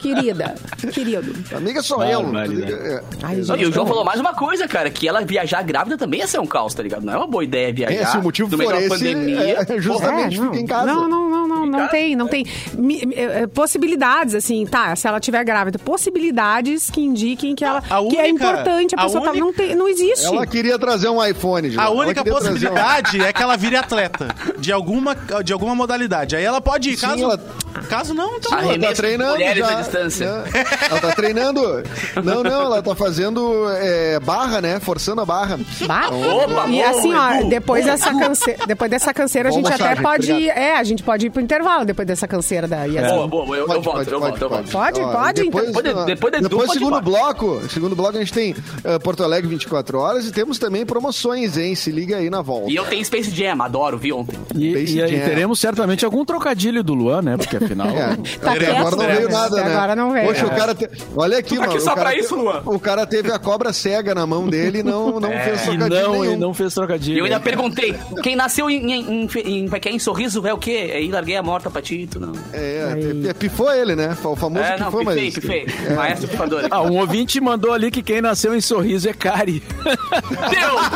querida. Querido. Amiga sou eu. É. Não, e o João falou mais uma coisa, cara, que ela viajar grávida também ia ser um caos, tá ligado? Não é uma boa ideia viajar. É, se o motivo da esse, pandemia. é, justamente É, não. fica em casa. Não, não, não, não, não tem, não tem. Mi- eh, possibilidades, assim, tá, se ela tiver grávida, possibilidades que indiquem que ela A que é única- importante, a a pessoa tá, única- não tem, não existe. Ela queria trazer um iPhone, já. A única trazer um- possibilidade é que ela vire atleta de alguma, de alguma modalidade. Aí ela pode ir. Sim, Caso, ela- caso não, então. Ah, Ela tá treinando mulheres já. à distância. né? Ela tá treinando. [laughs] Não, não, ela tá fazendo é, barra, né? Forçando a barra. Bah. Opa, e assim, ó, depois dessa canseira, depois dessa canseira a gente massagem, até pode, obrigado. é, a gente pode ir pro intervalo depois dessa canseira da Yasmin. Boa, boa, eu, eu Pode, volto, pode, eu volto, eu volto. Pode, pode, Depois, então. Depois- ir segundo bloco, segundo bloco a gente tem eh, Porto Alegre 24 horas e temos também promoções, hein? Se liga aí na volta. E eu tenho Space Jam, adoro, vi ontem. E, e aí teremos certamente algum trocadilho do Luan, né? Porque afinal. É, Tá até agora não né? veio nada, Até né? agora não veio. Poxa, o É. cara. te- Olha aqui, Tu tá mano. aqui só o cara pra isso, Luan. O cara teve a cobra cega na mão dele e não, [laughs] não fez E trocadilho não, nenhum. e não fez trocadilho. E eu ainda perguntei, quem nasceu em, em, em, em, é é, em sorriso é o quê? Aí larguei a morta pra ti, tu não. É, é, pifou ele, né? O famoso É, não, pifou, mas. pifei, pifei. Maestro pifador. Ah, um ouvinte mandou ali que quem nasceu em sorriso é Cari. [laughs] Deus!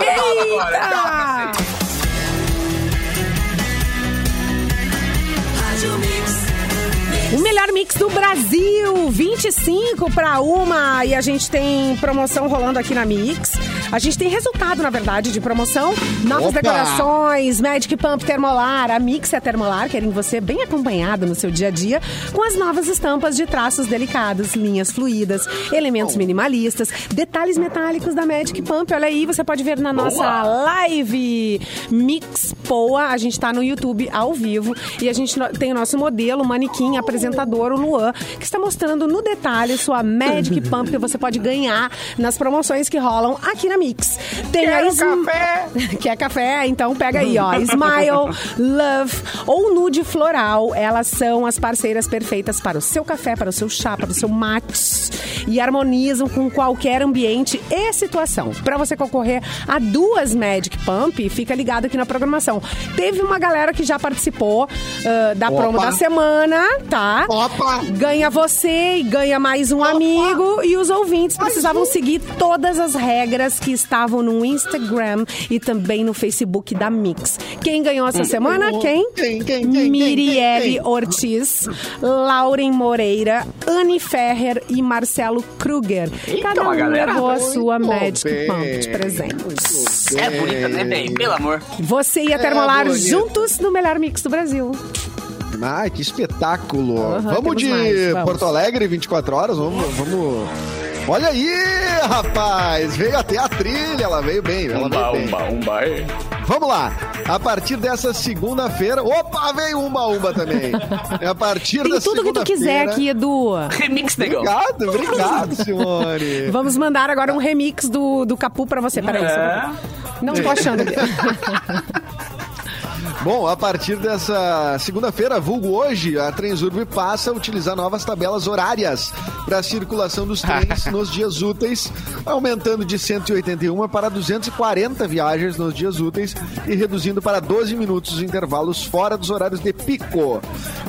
Eita! O melhor mix do Brasil, 25 para uma. E a gente tem promoção rolando aqui na Mix. A gente tem resultado, na verdade, de promoção. Novas Opa! decorações, Magic Pump Termolar. A Mix é Termolar, querem você bem acompanhado no seu dia a dia com as novas estampas de traços delicados, linhas fluídas, elementos minimalistas, detalhes metálicos da Magic Pump. Olha aí, você pode ver na nossa live Mix Poa, a gente tá no YouTube ao vivo e a gente tem o nosso modelo, o manequim, apresentador, o Luan, que está mostrando no detalhe sua Magic Pump que você pode ganhar nas promoções que rolam aqui na Mix. Tem a Sm- [laughs] Quer café? Então pega aí, ó. Smile, Love ou Nude Floral. Elas são as parceiras perfeitas para o seu café, para o seu chá, para o seu mate. E harmonizam com qualquer ambiente e situação. Para você concorrer a duas Magic Pump, fica ligado aqui na programação. Teve uma galera que já participou ah, da promo Opa. da semana, tá? Opa! Ganha você e ganha mais um amigo. E os ouvintes precisavam seguir todas as regras que estavam no Instagram e também no Facebook da Mix. Quem ganhou essa semana? Quem? Quem, quem, quem, Mirielle quem, quem? Ortiz, Lauren Moreira, Anne Ferrer e Marcelo Kruger. Cada uma um galera. levou a sua Muito Magic bem. Pump de presente. É bonita, né, bem? Pelo amor. Você e a Termolar bonito. juntos no melhor mix do Brasil. Ai, que espetáculo. Aham, vamos de mais, vamos. Porto Alegre, 24 horas, vamos, vamos... Olha aí, rapaz, veio até a trilha, ela veio bem, ela Umba, veio bem. umba, umba. é. Vamos lá, a partir dessa segunda-feira... Opa, veio uma umba também. A partir Tem da tudo que tu quiser aqui, Edu. Remix, negão. Obrigado, obrigado, [laughs] Simone. Vamos mandar agora um remix do, do Capu pra você. Peraí, só É. Não tô achando. [laughs] Bom, a partir dessa segunda-feira, vulgo hoje, a Transurb passa a utilizar novas tabelas horárias para a circulação dos trens [laughs] nos dias úteis, aumentando de 181 para 240 viagens nos dias úteis e reduzindo para 12 minutos os intervalos fora dos horários de pico.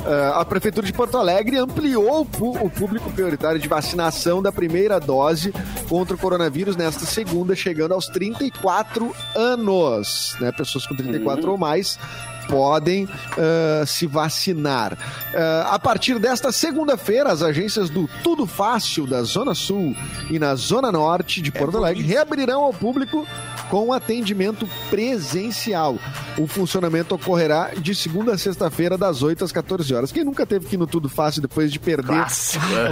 Ah, a Prefeitura de Porto Alegre ampliou o público prioritário de vacinação da primeira dose contra o coronavírus nesta segunda, chegando aos 34 anos. Né? Pessoas com 34 ou mais podem ah, se vacinar. Ah, a partir desta segunda-feira, as agências do Tudo Fácil da Zona Sul e na Zona Norte de Porto Alegre reabrirão ao público com atendimento presencial. O funcionamento ocorrerá de segunda a sexta-feira, das 8 às 14 horas. Quem nunca teve que ir no Tudo Fácil depois de perder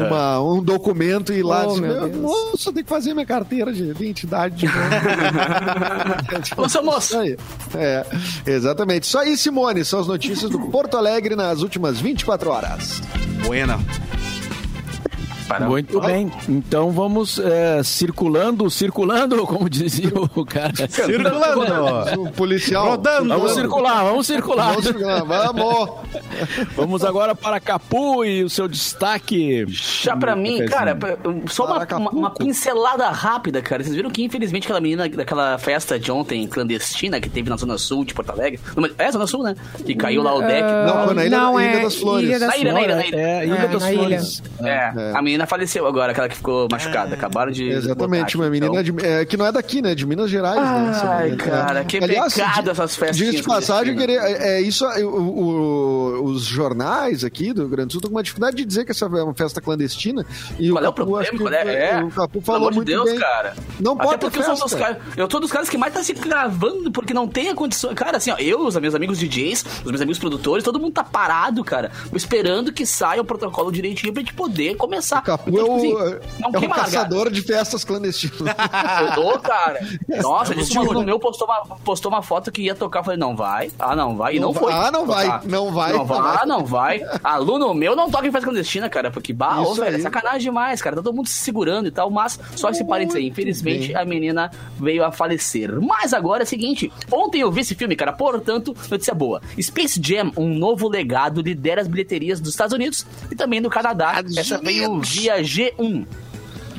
uma- um documento e ir lá Oh, dizer, meu Deus. moço, tem que fazer minha carteira de identidade de novo. [laughs] Isso aí. É, exatamente. Só aí, Simone, são as notícias do Porto Alegre nas últimas 24 horas. Buena. Para. Muito bem. Então vamos é, circulando, circulando, [laughs] como dizia o cara. Circulando. O policial. Rodando. Vamos circular, vamos circular. Vamos circular. Vamos. [laughs] Vamos agora para Capu e o seu destaque. Já pra mim, Cafezinho. cara, só uma, Para uma, uma pincelada rápida, cara. Vocês viram que, infelizmente, aquela menina daquela festa de ontem clandestina que teve na Zona Sul de Porto Alegre. É, Zona Sul, né? Que caiu lá o deck. Não, foi na Ilha, Não, Ilha é das Flores. Ilha das Na ilha, na ilha, na ilha. É, Ilha É, das. Flores. É, a menina faleceu agora, aquela que ficou machucada. Acabaram de. Exatamente, uma menina então. de- é, que não é daqui, né? De Minas Gerais, né? Ai, menina. cara, É. que pecado essas festinhas Diga de passagem, clandestinas. querer, é, é isso, é, o- o- os jornais aqui do Rio Grande do Sul estão com uma dificuldade de dizer que essa é uma festa clandestina. E Qual é o Capu, problema? Qual é? É. O Capu Pelo falou amor de muito Deus, bem. cara. Não Até pode ter porque eu sou, dos festa. caras, eu tô dos caras que mais tá se gravando porque não tem a condição. Cara, assim, ó, eu, os meus amigos DJs, os meus amigos produtores, todo mundo tá parado, cara, esperando que saia o protocolo direitinho pra gente poder começar. O Capu Então, é tipo o, assim, não é o queima largada. caçador de festas clandestinas. [laughs] Tô, cara. Nossa, Estamos disse um aluno meu postou uma, postou uma foto que ia tocar. Eu falei, não vai. Ah, não vai. E não, Não foi. Ah, não vai. Não vai. Não vai. Não vai. Ah, não vai. [laughs] Aluno meu não toca em festa clandestina, cara. Porque, bah, ô, velho, é sacanagem demais, cara. Tá todo mundo se segurando e tal. Mas só esse parênteses aí. Infelizmente, bem. a menina veio a falecer. Mas agora é o seguinte: ontem eu vi esse filme, cara. Portanto, notícia boa. Space Jam, um novo legado, lidera as bilheterias dos Estados Unidos e também do Canadá. Estados Essa veio Unidos. Via G1.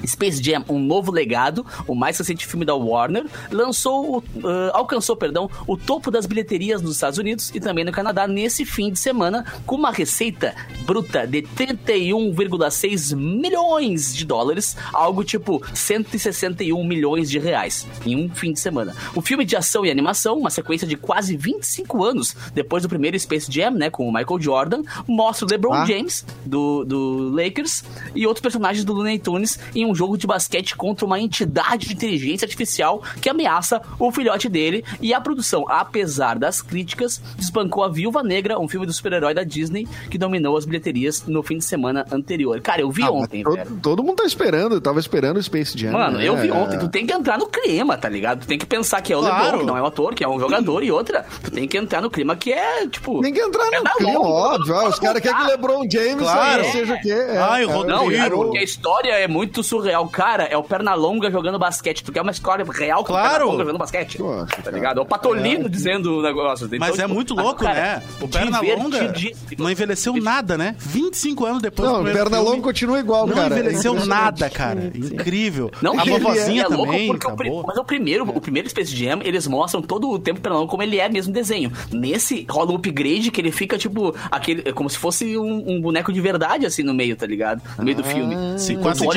Space Jam, um novo legado, o mais recente filme da Warner, lançou, ah, alcançou, perdão, o topo das bilheterias nos Estados Unidos e também no Canadá nesse fim de semana, com uma receita bruta de 31,6 milhões de dólares, algo tipo 161 milhões de reais em um fim de semana. O filme de ação e animação, uma sequência de quase 25 anos depois do primeiro Space Jam, né, com o Michael Jordan, mostra o LeBron Ah. James do, do Lakers e outros personagens do Looney Tunes em um jogo de basquete contra uma entidade de inteligência artificial que ameaça o filhote dele. E a produção, apesar das críticas, desbancou a Viúva Negra, um filme do super-herói da Disney que dominou as bilheterias no fim de semana anterior. Cara, eu vi Ah, ontem, todo, velho. todo mundo tá esperando, eu tava esperando o Space Jam. Mano, né? eu vi É. ontem. Tu tem que entrar no clima, tá ligado? Tu tem que pensar que é o Claro. LeBron, que não é um ator, que é um jogador. E outra, tu tem que entrar no clima que é, tipo... Tem que entrar é no clima, longa, óbvio. não Ah, os caras querem que. LeBron James Claro. seja, seja o quê? É, Ai, o é, Rodrigo. Não, porque a história é muito surreal. Cara, é o Pernalonga jogando basquete. Tu quer uma história real com Claro. o Pernalonga jogando basquete? Poxa, tá ligado? É o Patolino dizendo o negócio. Então, Mas é tipo, muito louco, cara, né? O Pernalonga não envelheceu nada, né? 25 anos depois Não, o Pernalonga continua igual, Não cara. envelheceu É nada, cara. Incrível. Não, a ele vovozinha é louco também, porque o. Mas o primeiro, o primeiro Space Jam, eles mostram todo o tempo Pernalonga como ele é mesmo desenho. Nesse rola um upgrade que ele fica, tipo, aquele, é como se fosse um, um boneco de verdade, assim, no meio, tá ligado? No meio do filme. sim, Quando quase tu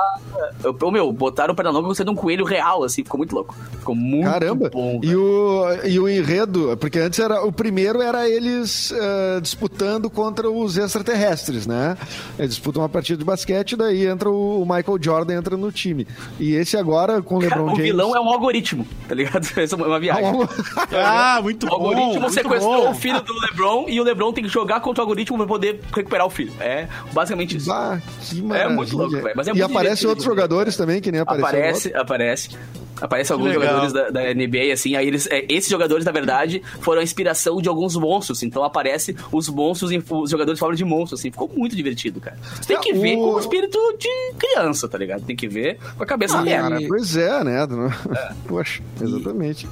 caras, eu- Ô, meu, botaram o Pernalonga como sendo um coelho real, assim, ficou muito louco. Ficou muito Caramba! bom. e, o, e o enredo, porque antes era. O primeiro era eles eh, disputando contra os extraterrestres, né? Eles disputam uma partida de basquete, daí entra o, o Michael Jordan entra no time. E esse agora com o Cara, LeBron o James. vilão é um algoritmo, tá ligado? [laughs] Essa é uma viagem. [laughs] Ah, muito O bom. algoritmo muito sequestrou bom. o filho do LeBron e o LeBron tem que jogar contra o algoritmo pra poder recuperar o filho. É basicamente isso. Ah, que É maravilha. muito louco, velho, mas é e muito aparecem outros jogadores também, que nem apareceu. Aparece, aparece. Aparece alguns legal. jogadores da, da NBA, assim, aí eles, é, esses jogadores, na verdade, foram a inspiração de alguns monstros, então aparece os monstros, em- os jogadores forma de monstros, assim, ficou muito divertido, cara. Você tem que É, ver o- com o espírito de criança, tá ligado? Tem que ver com a cabeça Ah, aberta. cara, pois é, né? Poxa, exatamente. E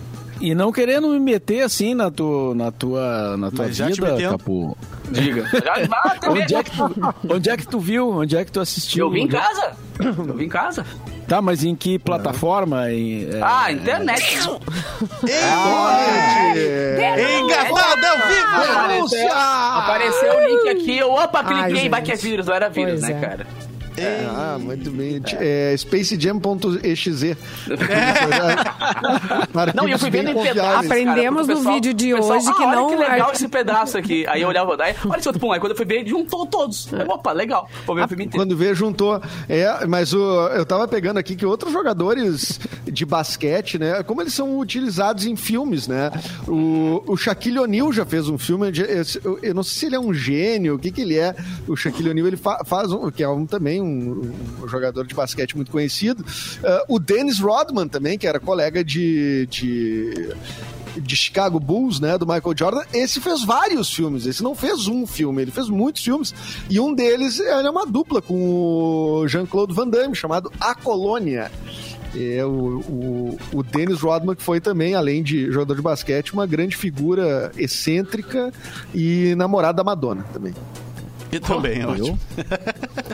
não querendo me meter assim na, tu, na tua, na tua Mas vida. Capu. Diga. [laughs] Já, ah, também. Onde é, que tu, onde é que tu viu? Onde é que tu assistiu? Eu vim em casa. Eu vim em casa. Tá, mas em que plataforma? Em, é, Ah, internet. É. Engatado ao vivo! Apareceu, apareceu o link aqui. Eu, opa, cliquei. Ai, Vai que é vírus, não era vírus, Pois né, é. cara? Ah, muito bem. É, spacejam.exe. [laughs] Não, e eu fui vendo em pedaços. cara, Aprendemos porque o no pessoal- vídeo de pessoal, hoje que ah, olha não- que legal esse [laughs] pedaço aqui. Aí eu olhava, daí, olha esse outro pum. Aí quando eu fui ver, juntou todos. Aí, opa, legal. Vou ver o filme inteiro. Quando vê, juntou. É, mas o, eu tava pegando aqui que outros jogadores de basquete, né? Como eles são utilizados em filmes, né? O, o Shaquille O'Neal já fez um filme. de- Eu, eu não sei se ele é um gênio, o que que ele é. O Shaquille O'Neal, ele fa- faz um, que é um, também um, um jogador de basquete muito conhecido. Ah, o Dennis Rodman também, que era colega de- de de Chicago Bulls, né, do Michael Jordan, esse fez vários filmes, esse não fez um filme, ele fez muitos filmes, e um deles ele é uma dupla com o Jean-Claude Van Damme, chamado A Colônia. É o, o, o Dennis Rodman, que foi também, além de jogador de basquete, uma grande figura excêntrica e namorada da Madonna também. E também, é ótimo. [laughs]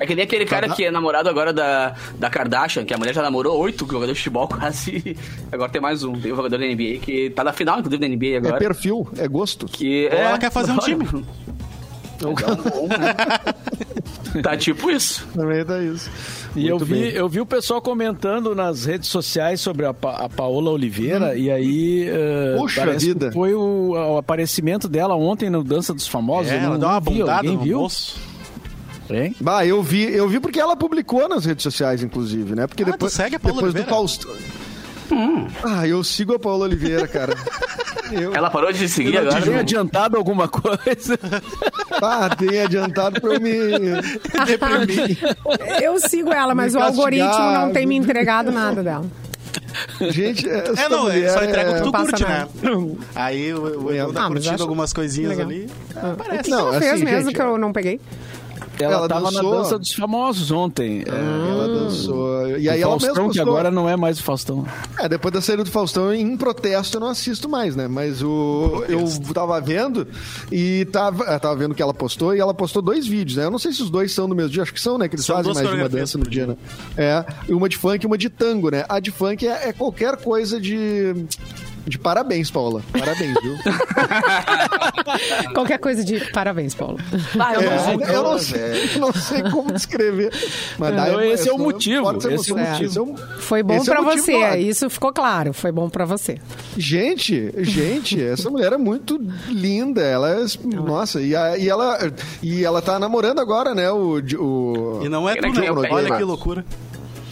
É que nem aquele cara que é namorado agora da, da Kardashian, que a mulher já namorou oito jogadores de futebol quase. [laughs] Agora tem mais um. Tem um jogador da NBA que tá na final, inclusive, da NBA É agora. perfil, é gosto. Que Ou é... ela quer fazer um time. [laughs] Tá tipo isso. [laughs] Também tá isso. E eu vi, bem. eu vi o pessoal comentando nas redes sociais sobre a, Pa- a Paola Oliveira, e aí. eh, Puxa vida. Foi o, o aparecimento dela ontem no Dança dos Famosos. É, ela deu uma bundada alguém no viu? bolso. Hein? Bah, eu vi, eu vi porque ela publicou nas redes sociais, inclusive, né? Porque Ah, tu depois, segue a Paula depois do Oliveira? Faustão. Ah, eu sigo a Paula Oliveira, cara. Eu, Ela parou de seguir agora. tinha adiantado alguma coisa. ah, tem adiantado pra eu me. Deprimir. Eu sigo ela, mas Me o algoritmo não tem me entregado nada dela. Gente, essa É, não, mulher só entrega o que tu curte, nada. né? Aí o o tá Ah, curtindo acho algumas coisinhas legal. ali. O que, Não, que ela fez assim, mesmo gente, que eu não peguei? Ela, Ela tava dançou. na Dança dos Famosos ontem. É, Ela dançou. E aí o ela Faustão, que postou. agora não é mais o Faustão. É, depois da saída do Faustão, em protesto, eu não assisto mais, né? Mas o, eu tava vendo e tava, eu tava vendo que ela postou e ela postou dois vídeos, né? Eu não sei se os dois são do mesmo dia, acho que são, né? Que eles São fazem mais de uma dança no dia, né? É, uma de funk e uma de tango, né? A de funk é, é qualquer coisa de. De parabéns, Paula. Parabéns, viu? [laughs] Qualquer coisa de parabéns, Paulo. Ah, eu não É, sei. eu não sei, eu não sei como descrever. Mas Não, emo- esse é o não motivo, ser esse é o motivo. Esse é um- Foi bom esse é pra motivo você, isso ficou claro. Foi bom pra você. Gente, gente, essa mulher é muito linda. Ela é. Nossa, e, a- e ela, e ela tá namorando agora, né? O. o E não é que né? Olha que loucura.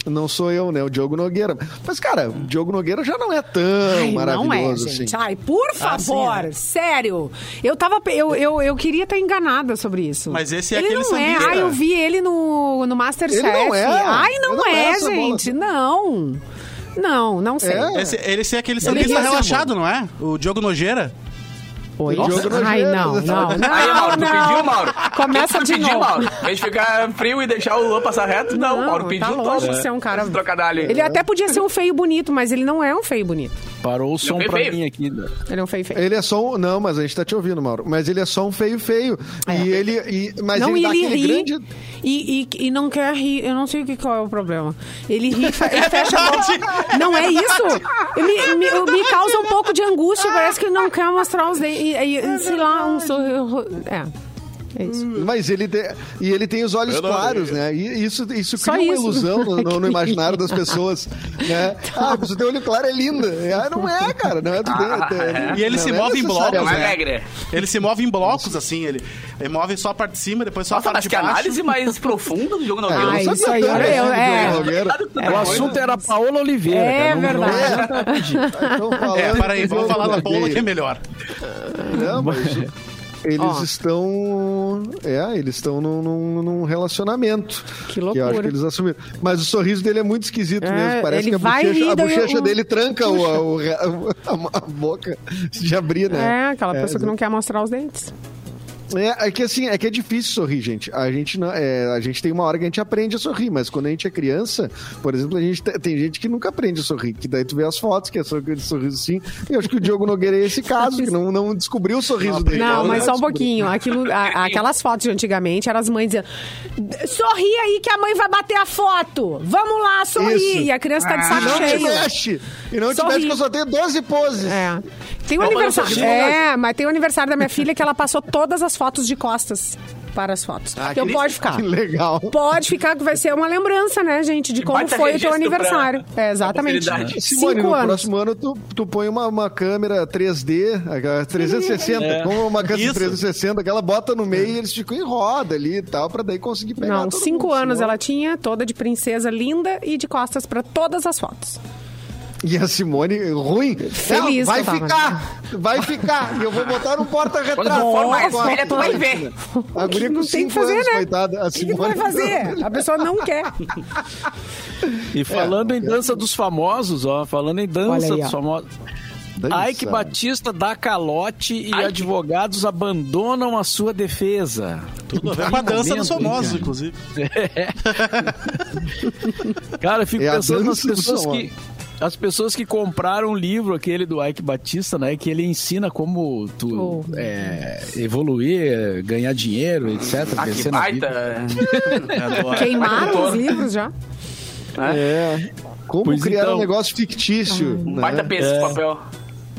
Não sou eu, né? O Diogo Nogueira. Mas, cara, o Diogo Nogueira já não é tão Ai, maravilhoso não é, assim. gente. Ai, por favor, sim, é. sério. Eu tava. Eu, eu, eu queria estar enganada sobre isso. Mas esse é ele aquele não é. Ai, eu vi ele no, no Masterchef. Ele não é. Ai, não, não é é, gente. Não. Não, não sei. É? Esse, ele é aquele sambista ria, relaxado, não é? O Diogo Nogueira. Diogo Ai, não, não, não. Aí, Mauro, tu pediu, Mauro? Começa tu de pediu, novo. Mauro? Em vez de ficar frio e deixar o Luan passar reto, não, Não, Mauro tá pediu longe todo. de ser um cara-. Ele até podia ser um feio bonito, mas ele não é um feio bonito. Parou o som feio, pra feio. mim aqui. né? Ele é um feio feio. Ele é só um. Não, mas a gente tá te ouvindo, Mauro. Mas ele é só um feio feio. E ele. E, mas não, ele e dá ele ri grande. e, e, e não quer rir. Eu não sei o que qual é o problema. Ele ri, ele fecha a boca. [laughs] Não é isso? Me, me, me causa um pouco de angústia. Parece que ele não quer mostrar os dentes. E, e, sei lá, um sorriso. É. É isso. Mas ele tem, e ele tem os olhos claros, né? E isso, isso Só cria uma isso. ilusão no, no- no [laughs] imaginário das pessoas. Né? [laughs] Ah, você tem olho claro, é linda. Ah, não é, cara. Não é, Ah, é- é- E ele não se é move em blocos, é né? alegre. Ele se move em blocos, assim. Ele, ele move só a parte de cima, depois só a Nossa, parte de que baixo. análise mais [laughs] profunda do jogo É, Nogueira. não Ah, isso aí, assim é. O assunto era Paola Oliveira. É cara, não- não verdade. Então, É, para aí, vamos falar da Paula Nogueira. que é melhor. Não, mas eles Ó. estão. É, eles estão num, num- num relacionamento. Que Que eu loucura. acho que eles assumiram. Mas o sorriso dele é muito esquisito É, mesmo. Parece que a bochecha, a bochecha dele tranca o, o- [laughs] a, a boca de abrir, né? É, aquela pessoa que não quer mostrar os dentes. É, é que assim, é que é difícil sorrir, gente. A gente não, é, a gente tem uma hora que a gente aprende a sorrir, mas quando a gente é criança, por exemplo, a gente te- tem gente que nunca aprende a sorrir, que daí tu vê as fotos que é só aquele sorriso assim. E eu acho que o Diogo Nogueira é esse caso, que não, não descobriu o sorriso dele. Não, mas só um pouquinho. Aquilo, a- aquelas fotos de antigamente eram as mães dizendo: sorri aí que a mãe vai bater a foto. Vamos lá, sorri. Isso. E a criança tá de E saco não te cheio. mexe! E não te Sorri. mexe que eu só tenho 12 poses. É. Tem o Vamos aniversário. um É, mas tem o aniversário da minha filha que ela passou todas as fotos de costas para as fotos. Ah, então que- pode ficar. Que [laughs] legal. Pode ficar, que vai ser uma lembrança, né, gente, de como foi o teu aniversário. É, exatamente. Simone, Cinco no anos. próximo ano tu, tu põe uma, uma câmera 3D, aquela 360, É. como uma câmera Isso. 360, que ela bota no meio e eles ficam em roda ali e tal, pra daí conseguir pegar Não, todo cinco mundo. anos Simone- ela tinha, toda de princesa linda e de costas para todas as fotos. [laughs] E a Simone, ruim. Feliz Não, vai tava. ficar, vai ficar. E eu vou botar no porta-retrato. Quando for mais Nossa, velha, tu vai ver. A guria com Não tem que 5 fazer, anos, né? coitada. A O que, que vai fazer? [laughs] A pessoa não quer. E falando em dança dos famosos, ó, falando em dança Olha aí, dos famosos. Dança. Ike Batista dá calote e Ike. advogados abandonam a sua defesa. Tudo a ver com a dança dos famosos, inclusive. [laughs] Cara, eu fico É pensando nas pessoas famoso. que. As pessoas que compraram o livro, aquele do Ike Batista, né? Que ele ensina como tu Oh. é, evoluir, ganhar dinheiro, etc. Ah, que baita. vida. [laughs] Queimaram os livros já? É. Como Pois criar então. um negócio fictício. Um né? baita peso de papel.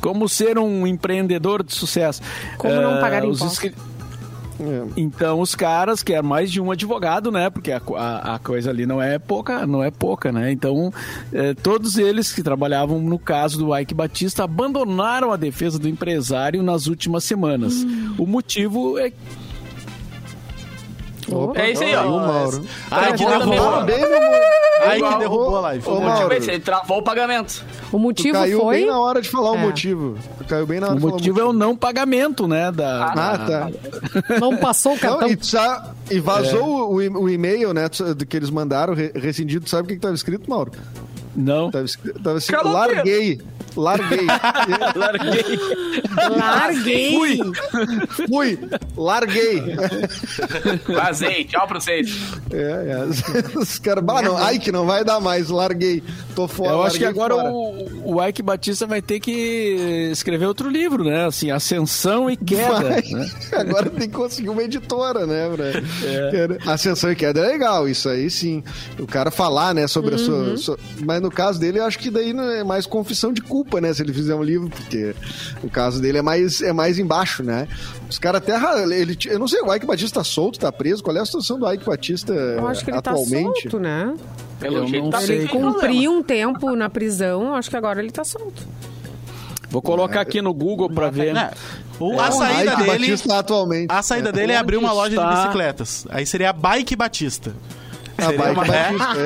Como ser um empreendedor de sucesso. Como não Eh, pagar os impostos. É. Então os caras querem mais de um advogado, né? Porque a, a- a coisa ali não é pouca, não é pouca, né? Então eh, todos eles que trabalhavam no caso do Ike Batista abandonaram a defesa do empresário nas últimas semanas. Hum. O motivo é Opa, É isso aí, ó. Mauro. Ai, que Tá derrubou. No... Ai, que derrubou a live. ô, O motivo é esse, ele travou o pagamento. O tu motivo caiu foi. bem na hora de falar o É. motivo. Tu caiu bem na hora o de falar motivo é o não pagamento, né? Da, Ah, tá. [laughs] Não passou o Não, cartão. e, tu sa- e vazou o, e- o e-mail, né, tu- do que eles mandaram, re- rescindido. Sabe o que, que tava escrito, Mauro? Não. Tava, escrito, tava assim, larguei. Larguei. [laughs] Larguei. Larguei. Fui. Fui. Larguei. Vazei, tchau pra vocês. É, é. Os caras, bah, não, ai que não vai dar mais, larguei. Tô fora. Eu acho que agora fora. o, o Ike Batista vai ter que escrever outro livro, né? Assim, Ascensão e Queda. Né? [laughs] Agora tem que conseguir uma editora, né? É. Ascensão e queda é legal, isso aí sim. O cara falar, né, sobre a Uhum. sua, sua- Mas no caso dele, eu acho que daí não é mais confissão de culpa, né? Se ele fizer um livro, porque o caso dele é mais, é mais embaixo, né? Os caras até. Ele, eu não sei, o Ike Batista tá solto, tá preso? Qual é a situação do Ike Batista Eu acho que ele atualmente? tá solto, né? Pelo Eu jeito não tá sei. Ele cumpriu um tempo na prisão, acho que agora ele tá solto. Vou colocar aqui no Google pra ver. Né? O- É, a saída Ike dele. Batista atualmente. A saída dele é abrir uma loja de está? bicicletas. Aí seria a Bike Batista. A bike uma- batista.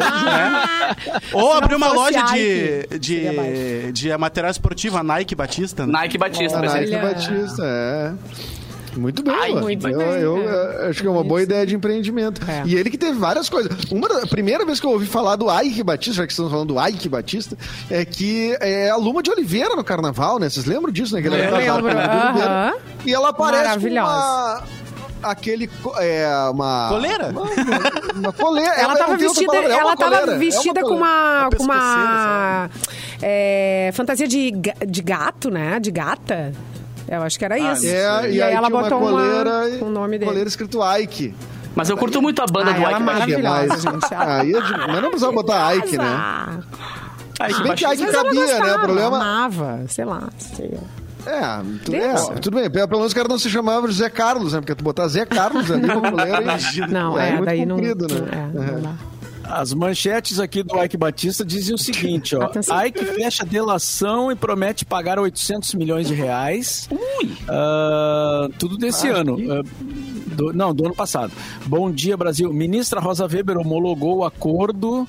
é. Ou abrir uma loja de, de, de material esportivo, a Nike Batista. Né? Nike Batista, A vai ser. Nike Olha. Batista, é. Muito bem, Ai, muito eu, bem, eu, é. eh, acho que é uma boa ideia de empreendimento. É. E ele que teve várias coisas. Uma da, a primeira vez que eu ouvi falar do Ike Batista, já que estamos falando do Ike Batista, é que é a Luma de Oliveira no carnaval, né? Vocês lembram disso, né? Que Eu era com a. E ela aparece com Maravilhosa. uma... Aquele... É, uma... Coleira? Uma, uma coleira. Ela não tava tem outra vestida, palavra, é uma ela tava coleira, é uma vestida com uma, Uma com uma é, fantasia de, de gato, né? De gata. Eu acho que era isso. É, e, aí, ela tinha botou uma coleira, uma, o nome dele. coleira escrito Ike. Mas eu curto muito a banda Ah, do ela Ike é Batista. maravilhosa, gente. [laughs] Aí é mas não precisava botar Ike, né? Ah, Ike Se bem que. Ike Mas ela cabia, né? O problema... amava, sei lá. Sei lá. É, tu, é, tudo bem. Pelo menos o cara não se chamava de Zé Carlos, né? Porque tu botar Zé Carlos ali no [laughs] coleira... Não, É é, muito daí não. comprido, né? É, não dá. As manchetes aqui do Ike Batista dizem o seguinte, ó. Atenção. Ike fecha delação e promete pagar 800 milhões de reais. Ah, tudo desse ano. Ah, do- não, do ano passado. Bom dia, Brasil. Ministra Rosa Weber homologou o acordo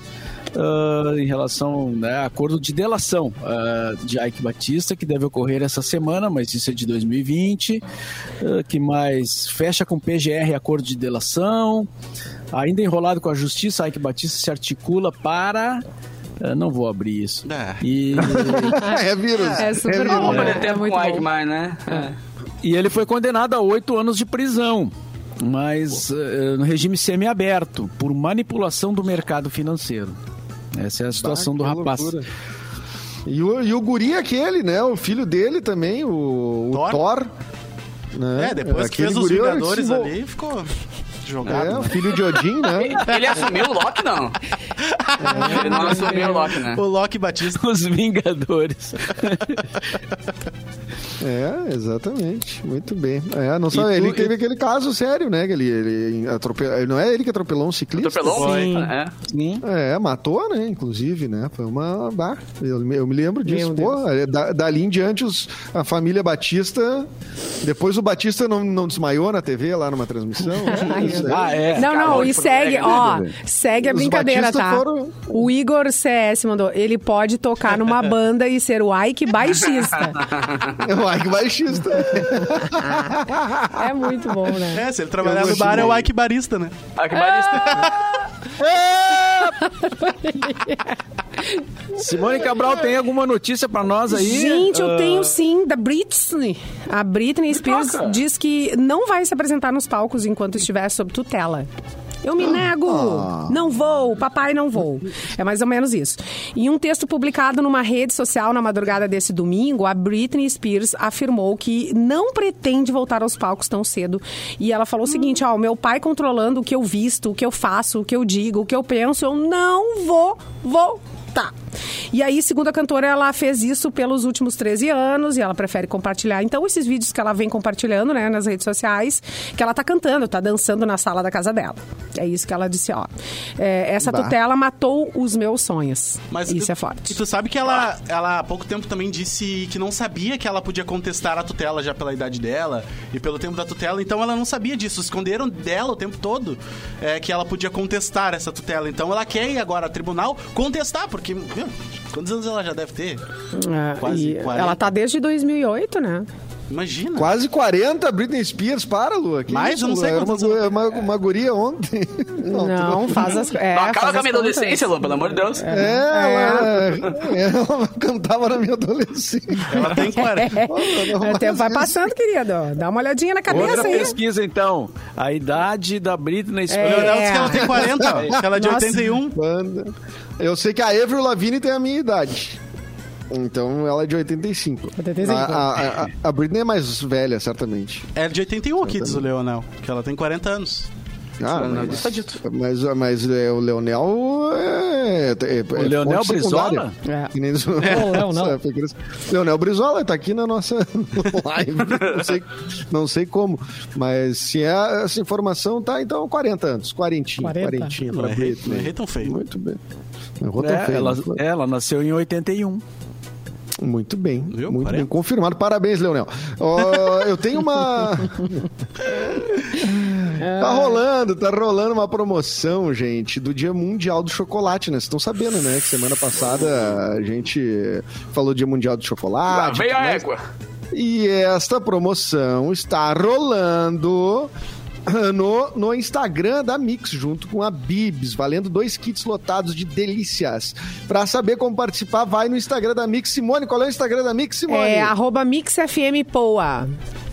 ah, em relação né, acordo de delação ah, de Ike Batista, que deve ocorrer essa semana, mas isso é de 2020. Ah, que mais? Fecha com PGR acordo de delação. Ainda enrolado com a justiça, Ike Batista se articula para. ah, não vou abrir isso. É. E, [laughs] é vírus. É super vírus. bom, Vamos né? perder É tempo muito com o Ike bom. mais, né? É. e ele foi condenado a oito anos de prisão, mas eh, no regime semiaberto, por manipulação do mercado financeiro. Essa é a situação do Que rapaz. loucura. E o, e o guri aquele, né? O filho dele também, o, o Thor? Thor. né? É, depois que Aquele fez os Vingadores ali, ficou jogado. É, o né? filho de Odin, né? [laughs] Ele assumiu o Loki, não? Ele não assumiu o Loki, né? O Loki Batista. Os Vingadores. É, exatamente. Muito bem. É, não só tu- ele e- teve aquele caso sério, né? Que ele, ele atropelou. Não é ele que atropelou um ciclista? Atropelou? Sim. É. Sim. É, matou, né? Inclusive, né? Foi uma. Bah, eu, me- eu me lembro disso. Meu Pô, é, da- dali em diante, os- a família Batista. Depois o Batista não, não desmaiou na TV lá numa transmissão. [laughs] né? Ah, é. Não, não, e segue, ó, né? segue a brincadeira, tá? foram- O Igor CS mandou, ele pode tocar numa [laughs] banda e ser o Ike baixista. É o Ike baixista. [laughs] É muito bom, né? É, se ele trabalhar no bar, é o. Ike Barista, né? Ike Batista. [laughs] Simone Cabral, tem alguma notícia pra nós aí? Gente, eu Ah, tenho sim, da Britney. A Britney Spears diz que não vai se apresentar nos palcos enquanto estiver sob tutela. Eu me nego, não vou, papai não vou. É mais ou menos isso. Em um texto publicado numa rede social na madrugada desse domingo, a Britney Spears afirmou que não pretende voltar aos palcos tão cedo. E ela falou o seguinte: ó, meu pai controlando o que eu visto, o que eu faço, o que eu digo, o que eu penso, eu não vou voltar. E aí, segundo a cantora, ela fez isso pelos últimos 13 anos e ela prefere compartilhar. Então, esses vídeos que ela vem compartilhando, né, nas redes sociais, que ela tá cantando, tá dançando na sala da casa dela. É isso que ela disse, ó. É, essa Bah. tutela matou os meus sonhos. Mas isso tu- é forte. E tu sabe que ela, ela há pouco tempo também disse que não sabia que ela podia contestar a tutela já pela idade dela e pelo tempo da tutela, então ela não sabia disso. Esconderam dela o tempo todo é, que ela podia contestar essa tutela. Então ela quer ir agora a tribunal contestar, porque. Meu, quantos anos ela já deve ter? É, Quase e 40. ela tá desde 2008, né? Imagina. Quase 40 Britney Spears, para, Lua. Que Mais? isso, Eu não sei? Era uma, gu- uma, uma guria ontem. [laughs] Não, tu faz as é, Não acaba com a minha adolescência, Lu, pelo amor de Deus. É, ela, ela cantava na minha adolescência. Ela tem 40. É, o tempo vai passando, querido. Dá uma olhadinha na cabeça Outra aí. pesquisa, então. A idade da Britney É. Spears. Que ela tem 40, ó, que ela é de Nossa. 81. Banda. Eu sei que a Avril Lavigne tem a minha idade. Então ela é de 85. 85. A, a, a, a Britney é mais velha, certamente. É de 81 aqui, diz o Leonel, que ela tem 40 anos. Ah, Não, mas, tá dito. mas, mas é, o Leonel é. é, é O Leonel secundária. É. Que nem foi crescer. [laughs] Leonel Brizola tá aqui na nossa [laughs] live. não, sei, não sei como. Mas se é essa informação, tá então 40 anos. Quarentinha. 40? Quarentinha Não pra errei, Britney. não errei tão feio. Muito bem. Errou tão É, feio, ela, foi? ela nasceu em 81. Muito bem. Viu? Muito 40. bem. Confirmado. Parabéns, Leonel. Ó, eu tenho uma. [laughs] Tá rolando, tá rolando uma promoção, gente, do Dia Mundial do Chocolate, né? Vocês estão sabendo, né? Que semana passada a gente falou Dia Mundial do Lá Chocolate. vem tudo a égua. E esta promoção está rolando [coughs] no, no Instagram da Mix, junto com a Bibs, valendo dois kits lotados de delícias. Pra saber como participar, vai no Instagram da Mix. Simone, qual é o Instagram da Mix, Simone? É arroba MixFMPoa.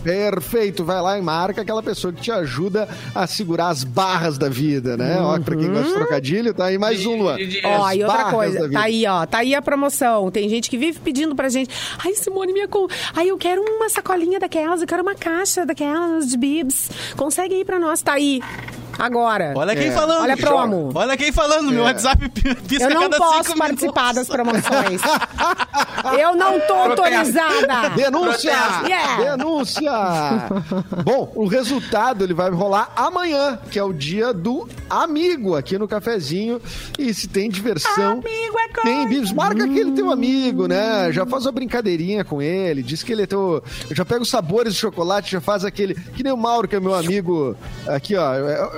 Perfeito, vai lá e marca aquela pessoa que te ajuda a segurar as barras da vida, né? Ó, pra quem gosta de trocadilho, tá aí mais um, Luan. Ó, e outra coisa, tá aí, ó, tá aí a promoção. Tem gente que vive pedindo pra gente. Ai, Simone, minha com. Ai, eu quero uma sacolinha daquelas, eu quero uma caixa daquelas de bibs. Consegue ir pra nós, tá aí. Agora. Olha quem É. falando. Olha a promo. Olha quem falando. Meu É. WhatsApp [laughs] pisca Eu não cada posso participar minutos. das promoções. eu não tô autorizada. Denúncia! Yeah. Denúncia! Bom, o resultado ele vai rolar amanhã, que é o dia do amigo aqui no cafezinho. E se tem diversão. Amigo é coisa. Tem bibs, marca aquele teu amigo, né? Já faz uma brincadeirinha com ele, diz que ele é teu. Já pega os sabores de chocolate, já faz aquele. Que nem o Mauro, que é meu amigo aqui, ó.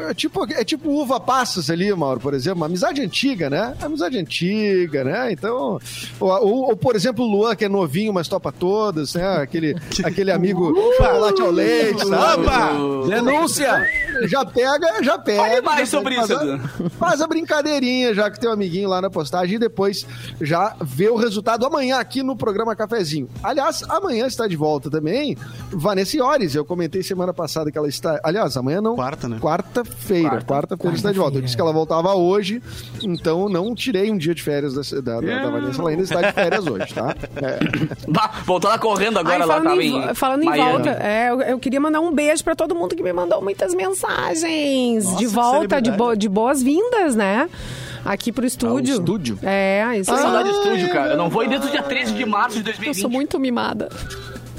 É, tipo, é tipo uva passas ali, Mauro, por exemplo. Uma amizade antiga, né? Amizade antiga, né? Então. Ou, ou- ou, por exemplo, o Luan, que é novinho, mas topa todas, né? Aquele, [laughs] aquele amigo chocolate ao leite, sabe? Opa! Denúncia! Já pega, já pega. Fale mais já sobre faz isso, a- Edu. Faz a brincadeirinha já que tem um amiguinho lá na postagem e depois já vê o resultado amanhã aqui no programa Cafezinho. Aliás, amanhã está de volta também Vanessa Iores. Eu comentei semana passada que ela está. Aliás, amanhã não. Quarta, né? Quarta-feira. Quarta. Quarta-feira está de volta. Eu disse que ela voltava hoje, então não tirei um dia de férias da, da, da- da Vanessa. Ela ainda está de férias hoje, tá? É. [laughs] Bah, voltou lá correndo agora, Ai, ela falando tava em, em. falando em Miami. volta, é, eu, eu queria mandar um beijo pra todo mundo que me mandou muitas mensagens. Nossa, de volta, de, bo- de boas-vindas, né? Aqui pro estúdio. estúdio? É, isso aí. saudade de estúdio, cara. Eu não vou ir desde o dia 13 de março de Eu 2020. sou muito mimada.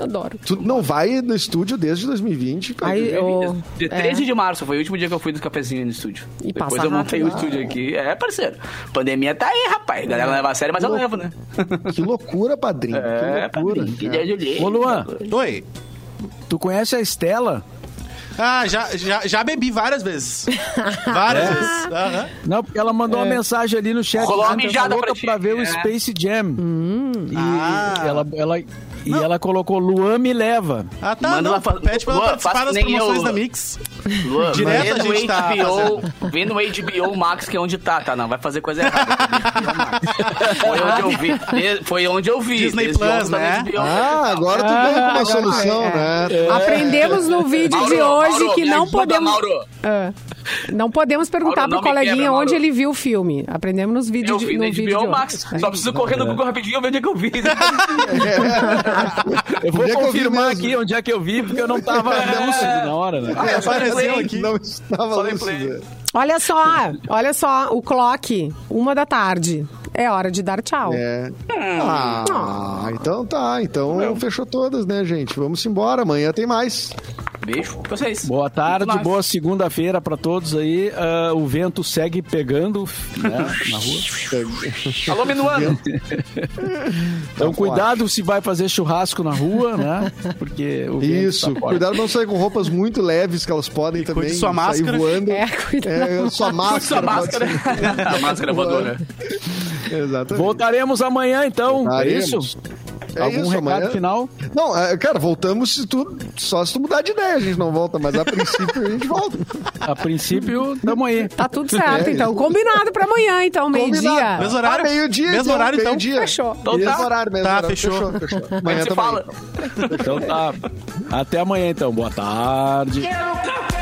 Adoro. Tu não vai no estúdio desde 2020, cara. Aí, eu, Dia é. 13 de março foi o último dia que eu fui do cafezinho no estúdio. E Depois passa eu montei o rápido. estúdio aqui. É, parceiro. Pandemia tá aí, rapaz. A galera leva a sério, mas eu levo, né? Que loucura, padrinho. É, que loucura. padrinho. Que dia de olhei. Ô, Luan, Oi. tu conhece a Estela? Ah, já, já, já bebi várias vezes. [laughs] Várias É. vezes. Aham. Não, porque ela mandou uma mensagem ali no chat. Rolou uma mijada pra pra ver o É. Space Jam. E Ah. ela, ela, e ela colocou Luan me leva. Ah, tá. Manda não, ela fa- Pede pra ela Luan, participar das promoções eu. da Mix. Luan, [laughs] Direto a no gente tá HBO, vê no HBO Max, que é onde tá, tá? Não, vai fazer coisa errada. Foi onde eu vi. Foi onde eu vi. Disney Desde Plus, né? HBO. Ah, agora tu Ah, veio com uma agora solução, é. né? Aprendemos no vídeo Mauro, de hoje Mauro, que não ajuda, podemos. Mauro. Ah, não podemos perguntar Mauro, pro coleguinha quebra, onde ele viu o filme. Aprendemos nos vídeos Eu de, vi no no vídeo de. Max. Só preciso correr no Google rapidinho e ver onde é que eu vi. Eu [laughs] vou é confirmar aqui onde é que eu vi, porque eu não tava lúcido na hora, né? Ah, é Apareceu aqui. Não estava. Olha só, olha só, o clock, uma da tarde. É hora de dar tchau. É. Ah, então tá. Então fechou todas, né, gente? Vamos embora. Amanhã tem mais. Beijo pra vocês. Boa tarde, boa segunda-feira pra todos aí. Ah, o vento segue pegando né, na rua. [laughs] Alô, Minuano. [laughs] Então cuidado se vai fazer churrasco na rua, né? Porque o vento Isso. tá. Cuidado não sair com roupas muito leves que elas podem também cuide sua sair máscara. voando. É, cuidado. É, sua máscara. Sua máscara. [laughs] A máscara voadora. Exatamente. Voltaremos amanhã, então. Voltaremos. É isso? É Algum isso, recado amanhã- final? Não, é, cara, voltamos se tu, só se tu mudar de ideia, a gente não volta, mas a princípio a gente volta. A princípio, tamo aí. Tá tudo certo, É então. isso. Combinado pra amanhã, então, meio-dia. Combinado. Mesmo horário? Ah, meio-dia, Mesmo horário, então? meio-dia. Fechou. Então mesmo tá. horário, mesmo Tá, horário. fechou. Fechou, fechou. [laughs] Amanhã se fala. Então tá. Até amanhã, então. Boa tarde. Quero café!